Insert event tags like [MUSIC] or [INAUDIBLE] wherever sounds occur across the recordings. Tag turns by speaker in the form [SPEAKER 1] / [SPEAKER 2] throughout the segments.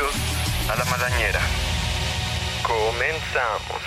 [SPEAKER 1] Bienvenidos a la Malañera. Comenzamos.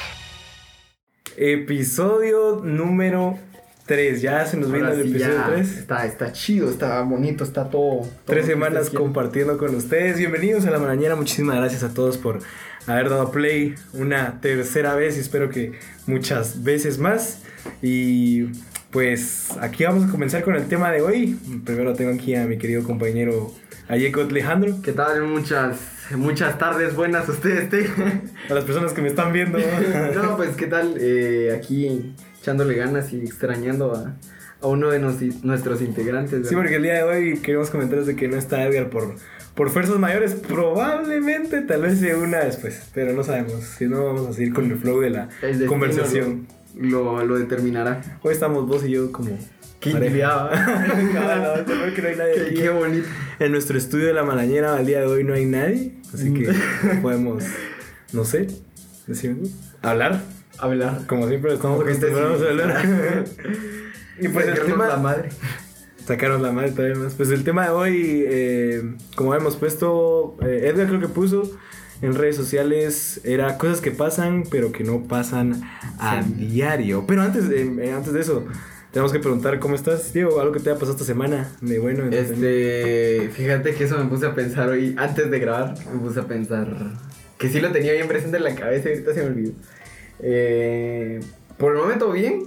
[SPEAKER 2] Episodio número 3. Ya se nos vino
[SPEAKER 3] Ahora
[SPEAKER 2] el
[SPEAKER 3] sí,
[SPEAKER 2] episodio
[SPEAKER 3] ya
[SPEAKER 2] 3.
[SPEAKER 3] Está, está chido, está bonito, está todo. todo
[SPEAKER 2] Tres semanas compartiendo con ustedes. Bienvenidos a la mañana. Muchísimas gracias a todos por haber dado play una tercera vez y espero que muchas veces más. Y pues aquí vamos a comenzar con el tema de hoy. Primero tengo aquí a mi querido compañero Ayeko Alejandro.
[SPEAKER 3] ¿Qué tal? Muchas, muchas tardes buenas ustedes tengan.
[SPEAKER 2] A las personas que me están viendo. [LAUGHS]
[SPEAKER 3] no, pues, ¿qué tal? Eh, aquí echándole ganas y extrañando a, a uno de nos- nuestros integrantes.
[SPEAKER 2] Sí, porque el día de hoy queremos comentarles de que no está Edgar por, por fuerzas mayores. Probablemente, tal vez se una después, pero no sabemos. Si no, vamos a seguir con el flow de la
[SPEAKER 3] El
[SPEAKER 2] conversación.
[SPEAKER 3] Lo, lo, lo determinará.
[SPEAKER 2] Hoy estamos vos y yo como...
[SPEAKER 3] Qué
[SPEAKER 2] pareja.
[SPEAKER 3] envidiaba.
[SPEAKER 2] No, no, creo que no hay nadie
[SPEAKER 3] qué,
[SPEAKER 2] aquí.
[SPEAKER 3] qué bonito.
[SPEAKER 2] En nuestro estudio de la malañera al día de hoy no hay nadie, así que
[SPEAKER 3] Mm. [LAUGHS]
[SPEAKER 2] podemos, no sé, decir, hablar,
[SPEAKER 3] Hablar.
[SPEAKER 2] como siempre estamos
[SPEAKER 3] estés-
[SPEAKER 2] acostumbrados a hablar. [LAUGHS] y pues el tema...
[SPEAKER 3] la madre.
[SPEAKER 2] Sacaron la madre todavía más. Pues el tema de hoy, eh, como hemos puesto, eh, Edgar creo que puso en redes sociales, era cosas que pasan, pero que no pasan a
[SPEAKER 3] Sí.
[SPEAKER 2] diario. Pero antes, de- eh, antes de eso, tenemos que preguntar cómo estás, Diego, algo que te haya pasado esta semana de bueno.
[SPEAKER 3] Este, fíjate que eso me puse a pensar hoy, antes de grabar, me puse a pensar que sí lo tenía bien presente en la cabeza y ahorita se me olvidó. Eh, por el momento bien,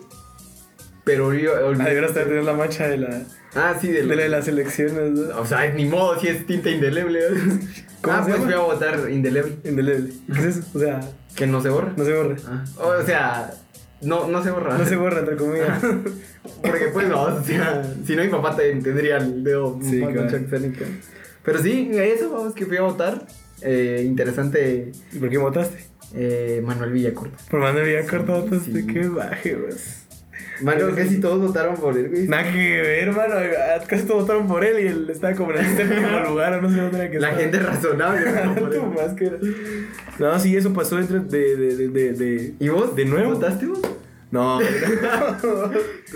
[SPEAKER 3] pero yo
[SPEAKER 2] Ah, deberías de tener la mancha de la,
[SPEAKER 3] Ah, sí,
[SPEAKER 2] de la de las elecciones. ¿no?
[SPEAKER 3] O sea, ni modo, si es tinta indeleble. [LAUGHS]
[SPEAKER 2] ¿Cómo
[SPEAKER 3] ah,
[SPEAKER 2] se
[SPEAKER 3] pues fui a votar indeleble,
[SPEAKER 2] Indeleble. ¿Qué es eso? O sea,
[SPEAKER 3] que no se borra.
[SPEAKER 2] no se borra.
[SPEAKER 3] Ah, o sea, no, no se borra.
[SPEAKER 2] No se borra, entre comillas.
[SPEAKER 3] Porque pues no, o sea, si no mi papá te- tendría el dedo
[SPEAKER 2] Sí, claro.
[SPEAKER 3] Pero sí, eso, vamos, que fui a votar. Eh, interesante,
[SPEAKER 2] ¿Y por qué votaste?
[SPEAKER 3] eh, Manuel Villacorta.
[SPEAKER 2] Por Manuel Villacorta votaste,
[SPEAKER 3] Sí.
[SPEAKER 2] qué baje, pues.
[SPEAKER 3] Manuel, casi todos votaron por él, güey.
[SPEAKER 2] Nada que ver, mano. Casi todos votaron por él y él estaba como en el séptimo [LAUGHS] lugar o no sé dónde era que
[SPEAKER 3] La
[SPEAKER 2] estaba.
[SPEAKER 3] gente razonable. [LAUGHS] por él.
[SPEAKER 2] No, sí, eso pasó entre de, de, de, de, de-
[SPEAKER 3] ¿Y vos?
[SPEAKER 2] ¿De nuevo?
[SPEAKER 3] ¿Votaste vos?
[SPEAKER 2] No. [LAUGHS] es,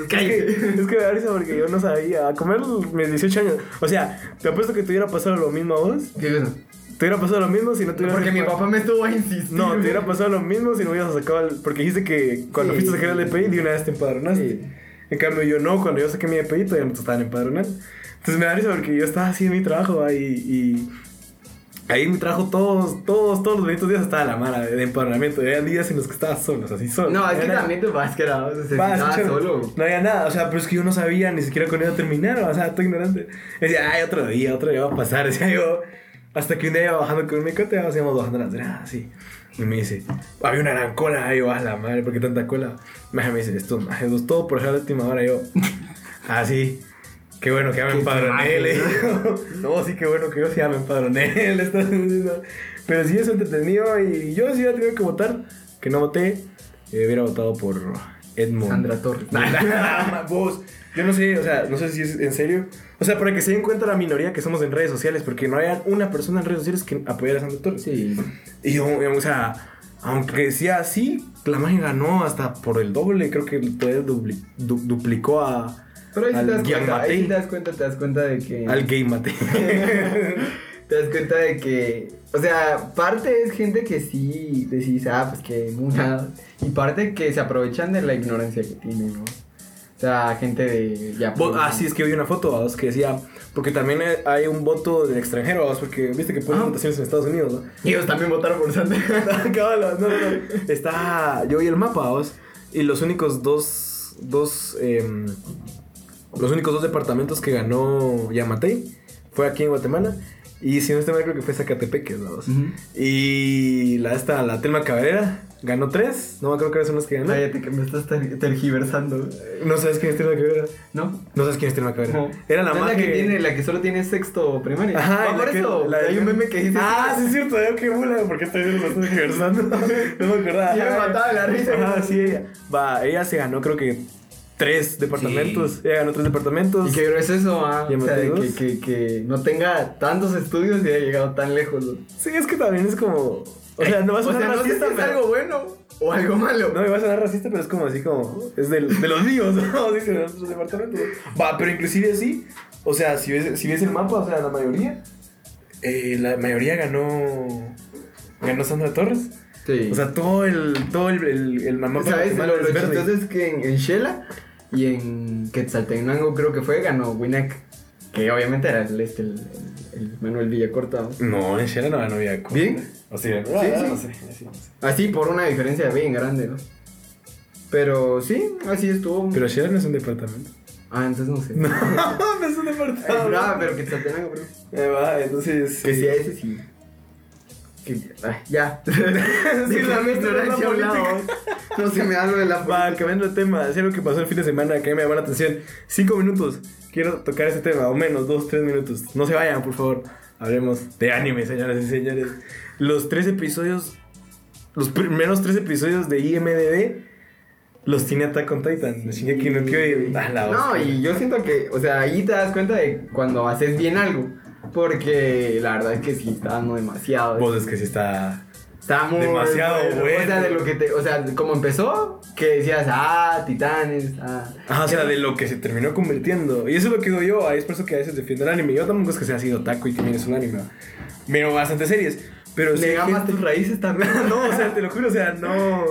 [SPEAKER 2] que, es que me da risa porque yo no sabía. A comer mis 18 años. O sea, te apuesto que te hubiera pasado lo mismo a vos.
[SPEAKER 3] ¿Qué cosa?
[SPEAKER 2] Te hubiera pasado lo mismo si no te hubieras
[SPEAKER 3] Porque mi papá me estuvo a insistir.
[SPEAKER 2] No, te hubiera pasado lo mismo si no hubieras sacado el... Porque dijiste que cuando
[SPEAKER 3] Sí.
[SPEAKER 2] fuiste a sacar el DPI de una vez te empadronaste.
[SPEAKER 3] Sí.
[SPEAKER 2] En cambio yo no, cuando yo saqué mi DPI todavía no te estaban empadronando. Entonces me da risa porque yo estaba así en mi trabajo ahí y... Ahí en mi trabajo todos, todos, todos los benditos días estaba la mala de empadronamiento. Y había días en los que estaba solos, así solo.
[SPEAKER 3] No, es que
[SPEAKER 2] nada.
[SPEAKER 3] también tu básquera, o sea, se
[SPEAKER 2] Va,
[SPEAKER 3] estaba
[SPEAKER 2] escúchame,
[SPEAKER 3] solo.
[SPEAKER 2] No había nada, o sea, pero es que yo no sabía ni siquiera cuándo iba a terminar, o sea, estoy ignorante. Decía, ay, otro día, otro día va a pasar, [LAUGHS] decía yo. Hasta que un día iba bajando con mi cote, íbamos bajando las gradas, así. Y me dice, había una gran cola, ahí yo, a la madre, ¿por qué tanta cola? Me dice, esto, pues, todo por dejar la última hora, yo. [LAUGHS] Ah, sí. Qué bueno que ya me empadroné, le digo. No, sí, qué bueno que yo sí ya me empadroné, le estás diciendo. Pero sí es entretenido y yo sí hubiera tenido que votar, que no voté, eh, hubiera votado por Edmond.
[SPEAKER 3] Sandra Torres. [LAUGHS]
[SPEAKER 2] Vos, yo no sé, o sea, no sé si es en serio. O sea, para que se den cuenta la minoría que somos en redes sociales, porque no hay una persona en redes sociales que apoyara a Sandra Torres.
[SPEAKER 3] Sí.
[SPEAKER 2] Y yo, o sea, aunque sea así, la magia ganó hasta por el doble, creo que dupli- du- duplicó a,
[SPEAKER 3] Pero ahí sí
[SPEAKER 2] al
[SPEAKER 3] te das cuenta, ahí te das cuenta, te das cuenta de que...
[SPEAKER 2] Al gay mate. [LAUGHS]
[SPEAKER 3] Te das cuenta de que... O sea, parte es gente que sí decís, ah, pues que una... Y parte que se aprovechan de la ignorancia que tienen, ¿no? O sea, gente de... Ya,
[SPEAKER 2] Vos- ah, sí, es que vi una foto, vamos, que decía, porque también hay un voto del extranjero, vamos, porque viste que ponen
[SPEAKER 3] Ah.
[SPEAKER 2] votaciones en Estados Unidos, ¿no?
[SPEAKER 3] Y ellos también votaron por Sandra. [LAUGHS]
[SPEAKER 2] Cabal, no, no, no. Está. Yo vi el mapa, vos. Y los únicos dos. Dos. em, los únicos dos departamentos que ganó Yamatei fue aquí en Guatemala. Y si no estoy mal, creo que fue Zacatepeque, vos.
[SPEAKER 3] Ujú.
[SPEAKER 2] Y la esta, la Telma Cabrera, ganó tres. No me acuerdo cuáles son los que ganó.
[SPEAKER 3] Cállate que me estás ter- tergiversando.
[SPEAKER 2] No sabes quién es Telma Cabrera.
[SPEAKER 3] ¿No?
[SPEAKER 2] No sabes quién es Telma Cabrera.
[SPEAKER 3] No.
[SPEAKER 2] Era la más
[SPEAKER 3] la que tiene, la que solo tiene sexto primaria.
[SPEAKER 2] Ajá,
[SPEAKER 3] Ah, por eso.
[SPEAKER 2] la de-
[SPEAKER 3] hay un meme que dice.
[SPEAKER 2] Ah, sí es cierto, yo qué mula, porque estoy lo estoy conversando. [LAUGHS] No me acordaba.
[SPEAKER 3] Ya me mataba la risa.
[SPEAKER 2] Ajá, sí, ella. Va, ella se ganó, creo que tres departamentos. Ella ganó tres departamentos.
[SPEAKER 3] Y qué es eso, ah, o sea, que, que, que no tenga tantos estudios y haya llegado tan lejos. ¿no?
[SPEAKER 2] Sí, es que también es como. O sea, no vas a
[SPEAKER 3] o
[SPEAKER 2] sonar
[SPEAKER 3] sea, no sé si
[SPEAKER 2] racista,
[SPEAKER 3] es
[SPEAKER 2] pero-
[SPEAKER 3] algo bueno o algo malo.
[SPEAKER 2] No me va a sonar racista, pero es como así como. Es del- de los míos, [LAUGHS] ¿no? Dice de nuestros departamentos. Va, pero inclusive así. O sea, si ves, si ves el mapa, o sea, la mayoría. eh, la mayoría ganó. Ganó Sandra Torres.
[SPEAKER 3] Sí.
[SPEAKER 2] O sea, todo el. Todo el. El, el mamá
[SPEAKER 3] ¿Sabes? Lo, lo
[SPEAKER 2] es
[SPEAKER 3] que en, en Shela y en Quetzaltenango creo que fue, ganó Winek. Que obviamente era el, este, el, el- el Manuel Villacorta. ¿no?
[SPEAKER 2] No, en Shela no ganó Villacorta.
[SPEAKER 3] ¿Bien?
[SPEAKER 2] O sea,
[SPEAKER 3] sí.
[SPEAKER 2] no sé. así no sé.
[SPEAKER 3] Así por una diferencia bien grande, ¿no? Pero sí, así estuvo.
[SPEAKER 2] Pero Shela no es un departamento.
[SPEAKER 3] Ah, entonces no sé. [LAUGHS]
[SPEAKER 2] No, no es un departamento.
[SPEAKER 3] no, pero Quetzaltenango, bro.
[SPEAKER 2] Ahí va, entonces.
[SPEAKER 3] Que sí, a ese sí. Que, ay, ya. [LAUGHS]
[SPEAKER 2] Sí, la
[SPEAKER 3] mi ignorancia a un lado. No se me lo de la
[SPEAKER 2] Va, cambiando de tema, es algo que pasó el fin de semana que me llamó la atención. Cinco minutos, quiero tocar ese tema, o menos, dos, tres minutos. No se vayan, por favor. Hablemos de anime, señoras y señores. Los tres episodios, los primeros tres episodios de IMDB los tiene Attack on Titan. Shingeki no
[SPEAKER 3] y yo siento que, o sea, ahí te das cuenta de cuando haces bien algo. Porque la verdad es que sí, está demasiado.
[SPEAKER 2] Vos es que sí está.
[SPEAKER 3] Está muy
[SPEAKER 2] Demasiado
[SPEAKER 3] O sea,
[SPEAKER 2] bueno.
[SPEAKER 3] de lo que te, o sea, como empezó, que decías, ah, titanes, ah.
[SPEAKER 2] Ajá, o sea, de lo que se terminó convirtiendo. Y eso es lo que digo yo, ahí es por eso que a veces defiendo el anime. Yo tampoco es que sea así otaku y que mires un anime. Miro bastantes series. Pero sí hay
[SPEAKER 3] Nega más
[SPEAKER 2] gente-
[SPEAKER 3] tus raíces también. [LAUGHS]
[SPEAKER 2] no, o sea, te lo juro, o sea, no.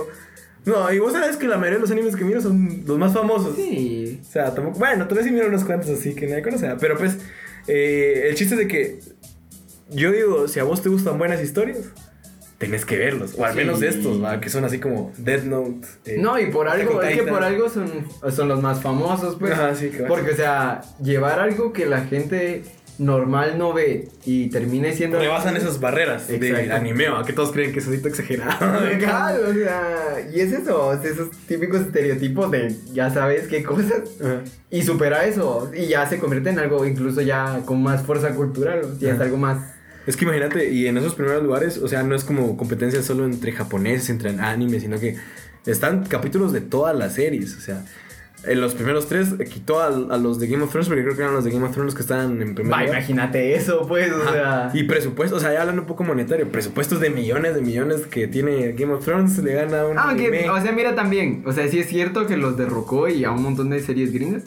[SPEAKER 2] No, y vos sabes que la mayoría de los animes que miro son los más famosos.
[SPEAKER 3] Sí.
[SPEAKER 2] O sea, tampoco. Bueno, tal vez sí miro unos cuantos así que nadie conoce. Pero pues, eh, el chiste es de que. Yo digo, si a vos te gustan buenas historias, tenés que verlos. O al
[SPEAKER 3] Sí.
[SPEAKER 2] menos estos, ¿va? que son así como Death Note. eh,
[SPEAKER 3] No, y por algo, es que por algo son, son los más famosos, pues.
[SPEAKER 2] Ajá, sí, va.
[SPEAKER 3] Porque, o sea, llevar algo que la gente normal no ve y termine siendo.
[SPEAKER 2] Rebasan esas barreras de
[SPEAKER 3] Exacto.
[SPEAKER 2] anime, ¿va? que todos creen que es así exagerado. [LAUGHS]
[SPEAKER 3] Legal, o sea, y es eso, es esos típicos estereotipos de ya sabes qué cosas y supera eso y ya se convierte en algo incluso ya con más fuerza cultural, o sea, es algo más
[SPEAKER 2] Es que imagínate, y en esos primeros lugares, o sea, no es como competencia solo entre japoneses, entre animes, sino que están capítulos de todas las series. O sea, en los primeros tres quitó a, a los de Game of Thrones, porque creo que eran los de Game of Thrones los que estaban en primer
[SPEAKER 3] Va,
[SPEAKER 2] lugar.
[SPEAKER 3] imagínate eso, pues, o sea.
[SPEAKER 2] Y presupuesto, o sea, ya hablando un poco monetario, presupuestos de millones de millones que tiene Game of Thrones, le gana un
[SPEAKER 3] Ah,
[SPEAKER 2] anime.
[SPEAKER 3] que, o sea, mira también, o sea, sí es cierto que los derrocó y a un montón de series gringas,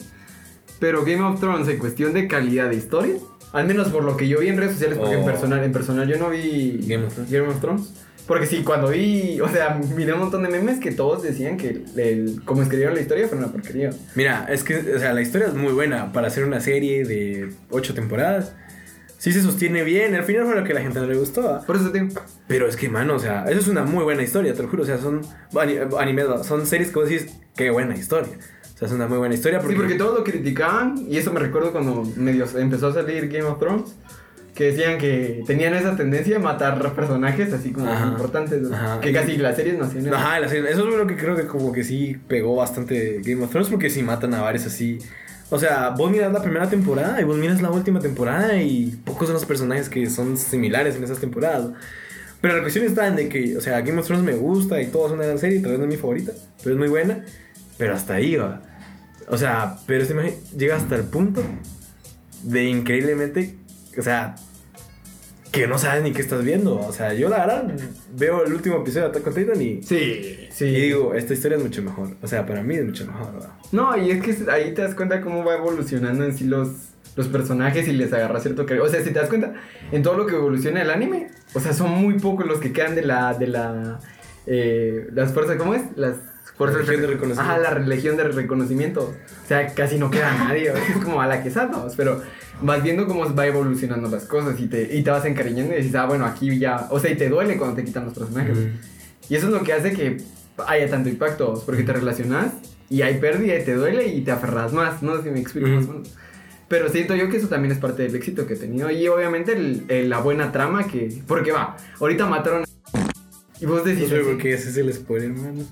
[SPEAKER 3] pero Game of Thrones en cuestión de calidad de historia, al menos por lo que yo vi en redes sociales, porque en
[SPEAKER 2] Oh.
[SPEAKER 3] personal, en personal yo no vi
[SPEAKER 2] Game of Thrones.
[SPEAKER 3] Game of Thrones. Porque sí, cuando vi, o sea, miré un montón de memes que todos decían que el, el- como escribieron la historia fue una porquería.
[SPEAKER 2] Mira, es que, o sea, la historia es muy buena para hacer una serie de ocho temporadas. Sí se sostiene bien, al final fue lo que a la gente no le gustó. ¿va?
[SPEAKER 3] Por eso te
[SPEAKER 2] Pero es que, mano, o sea, eso es una muy buena historia, te lo juro. O sea, son ani- animes, son series que vos decís, qué buena historia. O sea, es una muy buena historia porque...
[SPEAKER 3] Sí, porque todos lo criticaban y eso me recuerdo cuando medio empezó a salir Game of Thrones. Que decían que tenían esa tendencia a matar personajes así como
[SPEAKER 2] Ajá.
[SPEAKER 3] importantes. ¿no?
[SPEAKER 2] Ajá.
[SPEAKER 3] Que casi las series eso.
[SPEAKER 2] Ajá, la serie- eso es lo que creo que como que sí pegó bastante Game of Thrones porque sí matan a varios así. O sea, vos miras la primera temporada y vos miras la última temporada y pocos son los personajes que son similares en esas temporadas. Pero la cuestión está en de que, o sea, Game of Thrones me gusta y todo es una gran serie, tal vez no es mi favorita, pero es muy buena. Pero hasta ahí va. O sea, pero maje llega hasta el punto de increíblemente, o sea, que no sabes ni qué estás viendo. O sea, yo la verdad veo el último episodio de Attack on Titan y,
[SPEAKER 3] Sí, sí.
[SPEAKER 2] y digo, esta historia es mucho mejor. O sea, para mí es mucho mejor. ¿verdad?
[SPEAKER 3] No, y es que ahí te das cuenta cómo va evolucionando en sí los, los personajes y les agarra cierto cariño. O sea, si te das cuenta, en todo lo que evoluciona el anime, o sea, son muy pocos los que quedan de la. de la. eh, las fuerzas, ¿cómo es? Las fuerzas
[SPEAKER 2] Legión de reconocimiento.
[SPEAKER 3] Ajá, la legión de reconocimiento. O sea, casi no queda [LAUGHS] nadie. es como a la que salvamos, pero vas viendo cómo va evolucionando las cosas y te, y te vas encariñando y dices, ah, bueno, aquí ya. O sea, y te duele cuando te quitan los personajes. Y eso es lo que hace que haya tanto impacto, porque te relacionas y hay pérdida y te duele y te aferras más, no sé si me explico más o menos. Pero siento yo que eso también es parte del éxito que he tenido. Y obviamente el- el- la buena trama que... Porque va, ahorita mataron. Y vos
[SPEAKER 2] No
[SPEAKER 3] decís...
[SPEAKER 2] sé
[SPEAKER 3] así,
[SPEAKER 2] por qué ese es el spoiler, hermano.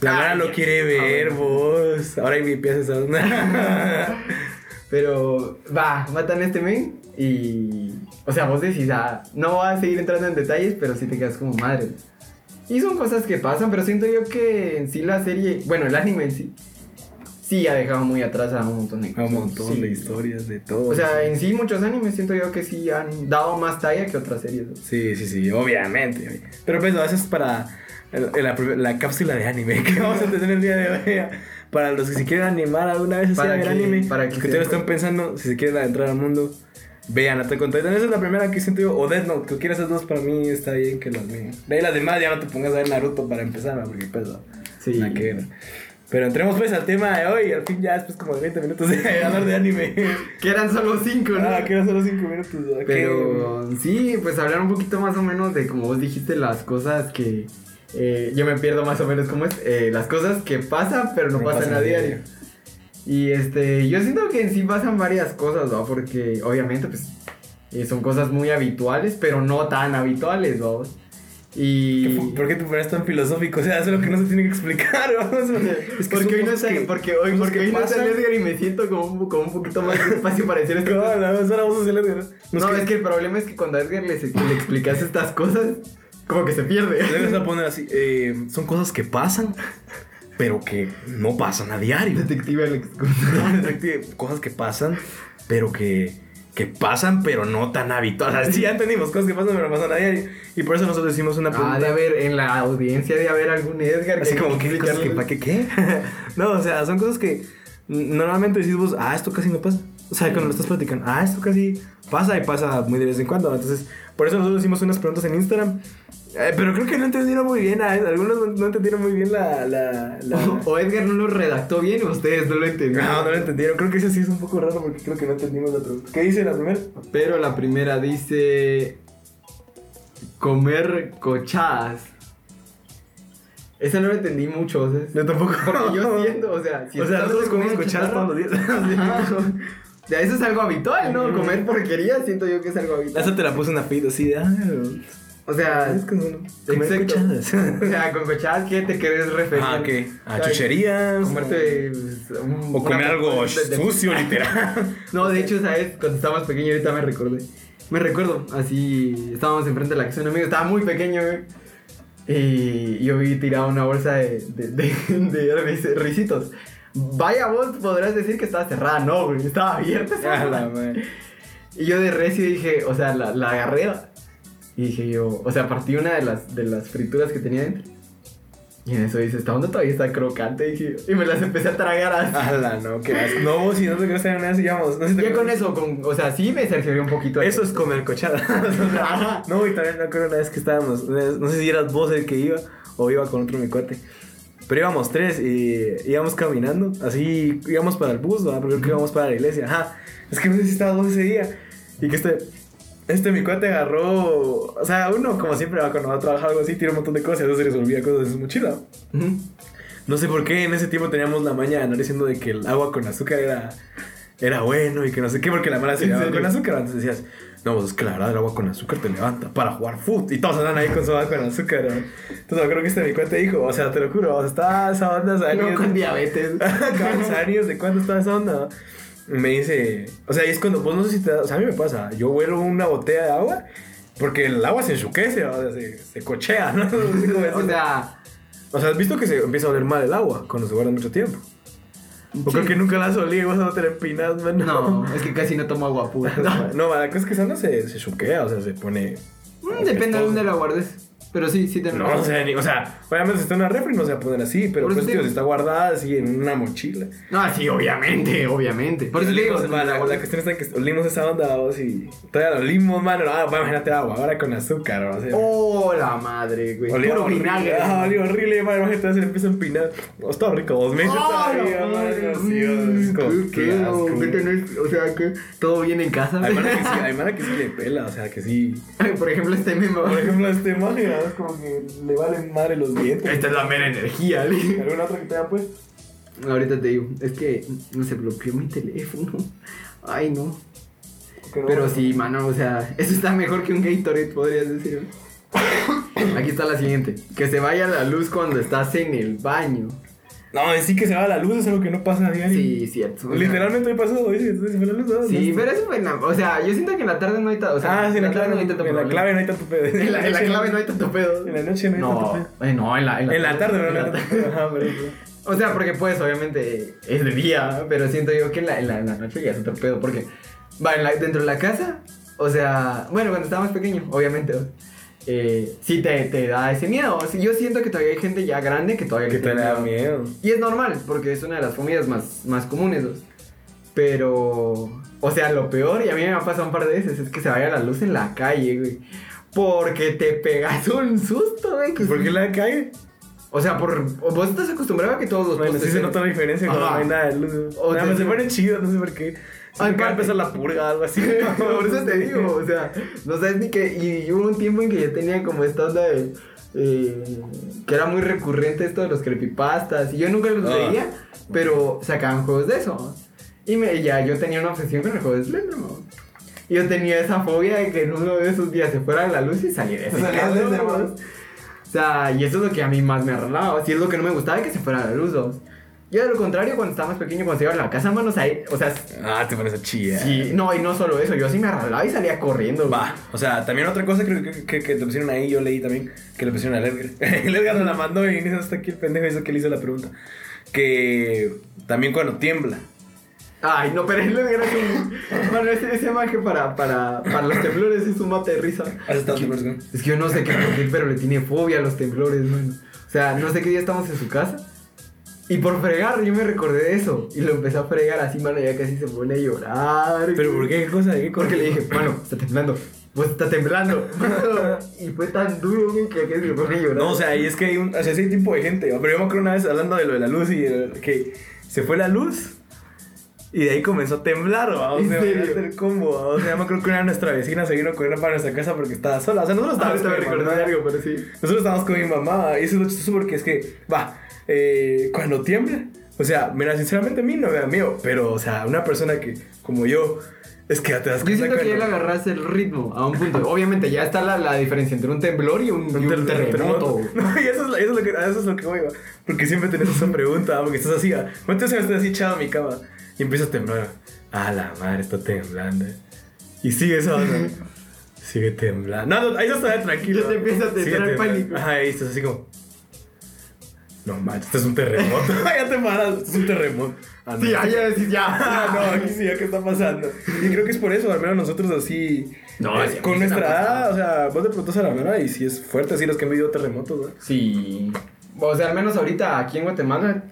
[SPEAKER 2] La
[SPEAKER 3] Ah,
[SPEAKER 2] Mara lo quiere ver,
[SPEAKER 3] Ah,
[SPEAKER 2] vos. Ahora mi pieza. [LAUGHS] [LAUGHS]
[SPEAKER 3] Pero va, matan a este men y... O sea, vos decís, ah, no voy a seguir entrando en detalles, pero sí te quedas como madre. Y son cosas que pasan, pero siento yo que en sí la serie... Bueno, el anime en sí... Sí ha dejado muy atrás a un montón de
[SPEAKER 2] Un
[SPEAKER 3] cosas.
[SPEAKER 2] montón
[SPEAKER 3] Sí.
[SPEAKER 2] de historias, de todo.
[SPEAKER 3] O sea, en sí muchos animes siento yo que sí han dado más talla que otras series.
[SPEAKER 2] Sí, sí, sí, obviamente. Pero pues, eso es para el- la, la cápsula de anime [LAUGHS] que vamos a tener el día de hoy. Para los que se quieren animar alguna vez a ver
[SPEAKER 3] que-
[SPEAKER 2] anime,
[SPEAKER 3] para
[SPEAKER 2] los
[SPEAKER 3] que
[SPEAKER 2] que
[SPEAKER 3] se-
[SPEAKER 2] todavía están pensando si se quieren adentrar al mundo, vean Attack on Titan. Esa es la primera que siento yo. O Death Note, cualquiera de esas dos para mí está bien que las vean. De ahí las demás ya no te pongas a ver Naruto para empezar, ¿no? porque no,
[SPEAKER 3] Sí.
[SPEAKER 2] nada que. Pero entremos pues al tema de hoy. Al fin ya después como de 20 minutos de [LAUGHS] hablar de anime.
[SPEAKER 3] Que eran solo cinco, ¿no?
[SPEAKER 2] ah, que eran solo 5 minutos.
[SPEAKER 3] Pero sí, pues hablar un poquito más o menos de como vos dijiste las cosas que eh, yo me pierdo más o menos como es eh, las cosas que pasan pero no,
[SPEAKER 2] No
[SPEAKER 3] pasan,
[SPEAKER 2] pasan
[SPEAKER 3] a diario.
[SPEAKER 2] diario.
[SPEAKER 3] Y este, yo siento que en sí pasan varias cosas, ¿no? Porque obviamente pues eh, son cosas muy habituales, pero no tan habituales.
[SPEAKER 2] ¿Qué
[SPEAKER 3] Y
[SPEAKER 2] ¿Por qué te pones tan filosófico? O sea, eso es lo que no se tiene que explicar. [LAUGHS] vamos. Es que
[SPEAKER 3] porque hoy no sale,
[SPEAKER 2] que-
[SPEAKER 3] porque hoy, porque no sale Edgar y me siento como un, como un poquito más despacio para decir esto. [LAUGHS]
[SPEAKER 2] No,
[SPEAKER 3] es que el problema es que cuando a Edgar le, le explicas estas cosas, como que se pierde.
[SPEAKER 2] Le vas a poner así. eh, son cosas que pasan, pero que no pasan a diario.
[SPEAKER 3] Detective Alex. [LAUGHS]
[SPEAKER 2] Detective, cosas que pasan, pero que, que pasan, pero no tan habituales. O sea, sí, ya entendimos, cosas que pasan, pero no pasan a diario. Y por eso nosotros decimos una pregunta.
[SPEAKER 3] Ah, de haber, en la audiencia de haber algún Edgar
[SPEAKER 2] Así
[SPEAKER 3] que
[SPEAKER 2] como, ¿qué? ¿Cosas que para qué qué? [LAUGHS] no, o sea, son cosas que normalmente decís vos, ah, esto casi no pasa. O sea, cuando lo estás platicando, ah, esto casi pasa y pasa muy de vez en cuando. Entonces, por eso nosotros hicimos unas preguntas en Instagram. Eh, pero creo que no entendieron muy bien, ah, algunos no, no entendieron muy bien la... la, la... [LAUGHS]
[SPEAKER 3] O Edgar no lo redactó bien o ustedes no lo entendieron.
[SPEAKER 2] No, no lo entendieron. Creo que eso sí es un poco raro porque creo que no entendimos la pregunta. ¿Qué dice la primera?
[SPEAKER 3] Pero la primera dice. Comer cochadas. Esa no la entendí mucho, o sea,
[SPEAKER 2] Yo tampoco.
[SPEAKER 3] Porque yo [LAUGHS] siento, o sea, si
[SPEAKER 2] o sea, nosotros comemos cochadas todos los días. [LAUGHS]
[SPEAKER 3] Ajá. O sea, eso es algo habitual, ¿no? Comer porquería siento yo que es algo habitual.
[SPEAKER 2] Esa te la puse una pita así de. Ah,
[SPEAKER 3] O sea,
[SPEAKER 2] no. Comer
[SPEAKER 3] exacto.
[SPEAKER 2] cochadas. [LAUGHS]
[SPEAKER 3] O sea, con cochadas, ¿qué te querés referir?
[SPEAKER 2] Ah, ¿qué? A
[SPEAKER 3] O sea,
[SPEAKER 2] chucherías.
[SPEAKER 3] Comerte pues, un-
[SPEAKER 2] O comer
[SPEAKER 3] una-
[SPEAKER 2] algo
[SPEAKER 3] de- de-
[SPEAKER 2] sucio, literal. [LAUGHS]
[SPEAKER 3] No, de hecho, ¿sabes? Cuando estábamos pequeños, ahorita me recordé. Me recuerdo, así, estábamos enfrente de la un amigo, estaba muy pequeño, güey. Y yo vi tirada una bolsa de, de, de, [LAUGHS] de ris- risitos. Vaya, vos podrás decir que estaba cerrada, no, güey, estaba abierta. esa. Y yo de recio dije, o sea, la, la agarré. Y dije yo, o sea, partí una de las, de las frituras que tenía dentro. Y en eso dice, ¿esta onda todavía está crocante? Dije yo. Y me las empecé a tragar así.
[SPEAKER 2] Ala, no, qué asco. No, si no te tener nada, sigamos. No si te
[SPEAKER 3] Ya con eso, con, o sea, sí me cercioré un poquito.
[SPEAKER 2] Eso es comer cochada. [LAUGHS]
[SPEAKER 3] Ajá.
[SPEAKER 2] no, y también me acuerdo una vez que estábamos. No sé si eras vos el que iba o iba con otro mi cuate. Pero íbamos tres y íbamos caminando. Así íbamos para el bus, ¿no? Pero creo que íbamos para la iglesia. Ajá. Es que no sé si estabas vos ese día. Y que este. Este mi cuate agarró. O sea, uno, como siempre, va cuando va a trabajar algo así, tira un montón de cosas. Y a veces se les olvida cosas de su mochila.
[SPEAKER 3] Ujú.
[SPEAKER 2] No sé por qué en ese tiempo teníamos la maña de andar diciendo de que el agua con azúcar era, era bueno y que no sé qué, porque la mala se
[SPEAKER 3] ¿En
[SPEAKER 2] llevaba con azúcar. Entonces decías, no, pues es que la verdad el agua con azúcar te levanta para jugar foot. Y todos andan ahí con su agua con azúcar. ¿no? Entonces creo que este mi cuate dijo, o sea, te lo juro, o sea, estaba esa onda.
[SPEAKER 3] No, con diabetes. [LAUGHS]
[SPEAKER 2] Años de cuándo estaba esa onda. Me dice, o sea, es cuando, pues no sé si te o sea, a mí me pasa, yo huelo una botella de agua porque el agua se enchuquece, o sea, se, se cochea, ¿no? [LAUGHS]
[SPEAKER 3] O sea,
[SPEAKER 2] O sea, ¿has visto que se empieza a oler mal el agua cuando se guarda mucho tiempo? O
[SPEAKER 3] Sí.
[SPEAKER 2] creo que nunca la olido y vos no te la empinas, man.
[SPEAKER 3] no, es que casi no tomo agua pura. [LAUGHS]
[SPEAKER 2] No, no, la cosa es que esa no se, se chuquea, o sea, se pone.
[SPEAKER 3] Mm, Depende de dónde la guardes. Pero sí, sí te
[SPEAKER 2] No, o sea, ni- o sea, obviamente si está en una refri no se va a poner así, pero
[SPEAKER 3] Por
[SPEAKER 2] pues, tío, si está guardada así en una mochila.
[SPEAKER 3] No, sí, obviamente, obviamente. Por eso te digo,
[SPEAKER 2] man, la, la cuestión está que olimos esa onda, vos, y todavía la olimos, mano. Ah, bueno, imagínate agua, ahora con azúcar, o sea.
[SPEAKER 3] Oh, la madre, güey.
[SPEAKER 2] Olía
[SPEAKER 3] Puro
[SPEAKER 2] horrible,
[SPEAKER 3] vinagre.
[SPEAKER 2] ah, olía horrible, man, imagínate, se le empieza a empinar. Oh, está rico, dos meses
[SPEAKER 3] Ah,
[SPEAKER 2] todavía,
[SPEAKER 3] la
[SPEAKER 2] man,
[SPEAKER 3] madre.
[SPEAKER 2] así, es como,
[SPEAKER 3] Mm,
[SPEAKER 2] qué
[SPEAKER 3] qué
[SPEAKER 2] asco.
[SPEAKER 3] feo, ¿qué tenés? O sea, que todo bien en casa.
[SPEAKER 2] Hay mana que sí, [LAUGHS] hay mana que sí le pela, o sea, que sí.
[SPEAKER 3] Por ejemplo, este memo.
[SPEAKER 2] Por ejemplo, este imagen, es como que le valen madre los dientes.
[SPEAKER 3] Esta es la mera energía, ¿le?
[SPEAKER 2] ¿Alguna otra que te haya pues?
[SPEAKER 3] Ahorita te digo, es que no se bloqueó mi teléfono. Ay, no.
[SPEAKER 2] No-
[SPEAKER 3] Pero sí, mano, o sea, eso está mejor que un Gatorade, podrías decir. Aquí está la siguiente. Que se vaya la luz cuando estás en el baño.
[SPEAKER 2] No, sí que se va la luz es algo que no pasa a diario.
[SPEAKER 3] Sí, cierto.
[SPEAKER 2] Literalmente hoy pasó, oye, se fue la luz. ¿no?
[SPEAKER 3] Sí, pero eso fue en la- O sea, yo siento que en la tarde no hay tanto. O sea,
[SPEAKER 2] Ah, sí, en la
[SPEAKER 3] tarde
[SPEAKER 2] clave,
[SPEAKER 3] no hay tanto
[SPEAKER 2] en la clave no hay tanto pedo. [LAUGHS]
[SPEAKER 3] En la, clave no hay tanto pedo.
[SPEAKER 2] En la noche no hay tanto pedo.
[SPEAKER 3] eh, no, en la,
[SPEAKER 2] En la tarde no hay tanto pedo. Ajá, pero-
[SPEAKER 3] O sea, porque pues obviamente es de día, pero siento yo que en la, en la, en la noche ya es otro pedo, porque va en la- dentro de la casa, o sea, bueno, cuando estaba más pequeño, obviamente, eh, sí te, te da ese miedo. O sea, yo siento que todavía hay gente ya grande que todavía
[SPEAKER 2] Que te da miedo.
[SPEAKER 3] Y es normal, porque es una de las comidas más, más comunes. Pero, o sea, lo peor, y a mí me ha pasado un par de veces, es que se vaya la luz en la calle, güey. Porque te pegas un susto, güey. que
[SPEAKER 2] ¿Por qué la calle?
[SPEAKER 3] O sea, por, vos estás acostumbrado a que todos los
[SPEAKER 2] Bueno, sí se nota la diferencia cuando no hay nada de luz.
[SPEAKER 3] O
[SPEAKER 2] más se pone chido, no sé por qué.
[SPEAKER 3] Ay,
[SPEAKER 2] empezar la purga o algo así. [LAUGHS]
[SPEAKER 3] Por eso te digo, o sea, no sabes ni que. Y hubo un tiempo en que yo tenía como esta onda de. eh, que era muy recurrente esto de los creepypastas. Y yo nunca los
[SPEAKER 2] Ah.
[SPEAKER 3] veía, pero sacaban juegos de eso. Y me, ya yo tenía una obsesión con el juego de Slenderman. Y yo tenía esa fobia de que en uno de esos días se fuera la luz y saliera ese. O sea, y eso es lo que a mí más me arreglaba. Así es lo que no me gustaba que se fuera la luz. Yo de lo contrario, cuando estaba más pequeño, cuando se iba a la casa, manos ahí, o sea,
[SPEAKER 2] Ah, te pones a chillar.
[SPEAKER 3] Sí, no, y no solo eso, yo sí me arreglaba y salía corriendo.
[SPEAKER 2] Va, o sea, también otra cosa creo que, que, que te pusieron ahí, yo leí también, que le pusieron a Edgar. [LAUGHS] el Edgar nos la mandó y dice, hasta aquí el pendejo hizo que le hizo la pregunta. Que también cuando tiembla.
[SPEAKER 3] Ay, no, pero él era un. Bueno, ese, ese maje para, para, para los temblores es un mate de risa.
[SPEAKER 2] ¿Has estado temblores con?
[SPEAKER 3] Es que yo no sé qué, pero le tiene fobia a los temblores, mano. O sea, no sé qué día estamos en su casa. Y por fregar, yo me recordé de eso. Y lo empecé a fregar así, mano, ya casi se pone a llorar.
[SPEAKER 2] ¿Pero por qué? ¿Qué cosa? ¿De qué cosa?
[SPEAKER 3] Porque le dije, mano, está temblando. Pues está temblando. [LAUGHS] y fue tan duro, güey, que casi se pone a llorar.
[SPEAKER 2] No, o sea, y es que hay un, o sea, hay tipo de gente. Pero yo me acuerdo una vez hablando de lo de la luz y el- que se fue la luz y de ahí comenzó a temblar, ¿va? O
[SPEAKER 3] ¿En
[SPEAKER 2] sea,
[SPEAKER 3] serio?
[SPEAKER 2] hacer combo, ¿va? O sea, me acuerdo que una de nuestra vecina se vino a correr para nuestra casa porque estaba sola. O sea, nosotros
[SPEAKER 3] Ah,
[SPEAKER 2] estábamos
[SPEAKER 3] estaba
[SPEAKER 2] con mi mamá.
[SPEAKER 3] algo, pero sí.
[SPEAKER 2] Nosotros estábamos con mi mamá y eso es lo chistoso porque es que, va, eh, cuando tiembla, o sea, mira, sinceramente a mí no me da miedo, pero, o sea, una persona que, como yo, es que ya te das
[SPEAKER 3] Yo
[SPEAKER 2] cuenta
[SPEAKER 3] siento que él
[SPEAKER 2] cuando-
[SPEAKER 3] agarrase el ritmo a un punto. Obviamente ya está la, la diferencia entre un temblor y un, y un
[SPEAKER 2] ter-
[SPEAKER 3] terremoto. [LAUGHS]
[SPEAKER 2] No, y eso es, lo- eso es lo que, a eso es lo que voy. Porque siempre tenés esa pregunta, porque estás así. ¿cuántas veces estás así echado en mi cama? Y empieza a temblar. Ah, la madre, está temblando. Y sigue eso, ¿no? [LAUGHS] Sigue temblando. No, no, ahí estás tranquilo.
[SPEAKER 3] Ya te empieza a
[SPEAKER 2] temblando.
[SPEAKER 3] pánico.
[SPEAKER 2] Ajá, ahí estás así como. No manches, esto es un terremoto. [LAUGHS] ya te paras, esto es un terremoto. Ah, no.
[SPEAKER 3] Sí, ahí ya decís
[SPEAKER 2] Ah,
[SPEAKER 3] ya.
[SPEAKER 2] no, aquí sí, ya qué está pasando. Y creo que es por eso, al menos nosotros así.
[SPEAKER 3] No,
[SPEAKER 2] eh, con nuestra edad, o sea, vos te preguntas a la verdad y si es fuerte así los que han vivido terremotos, ¿no?
[SPEAKER 3] Sí. O sea, al menos ahorita aquí en Guatemala,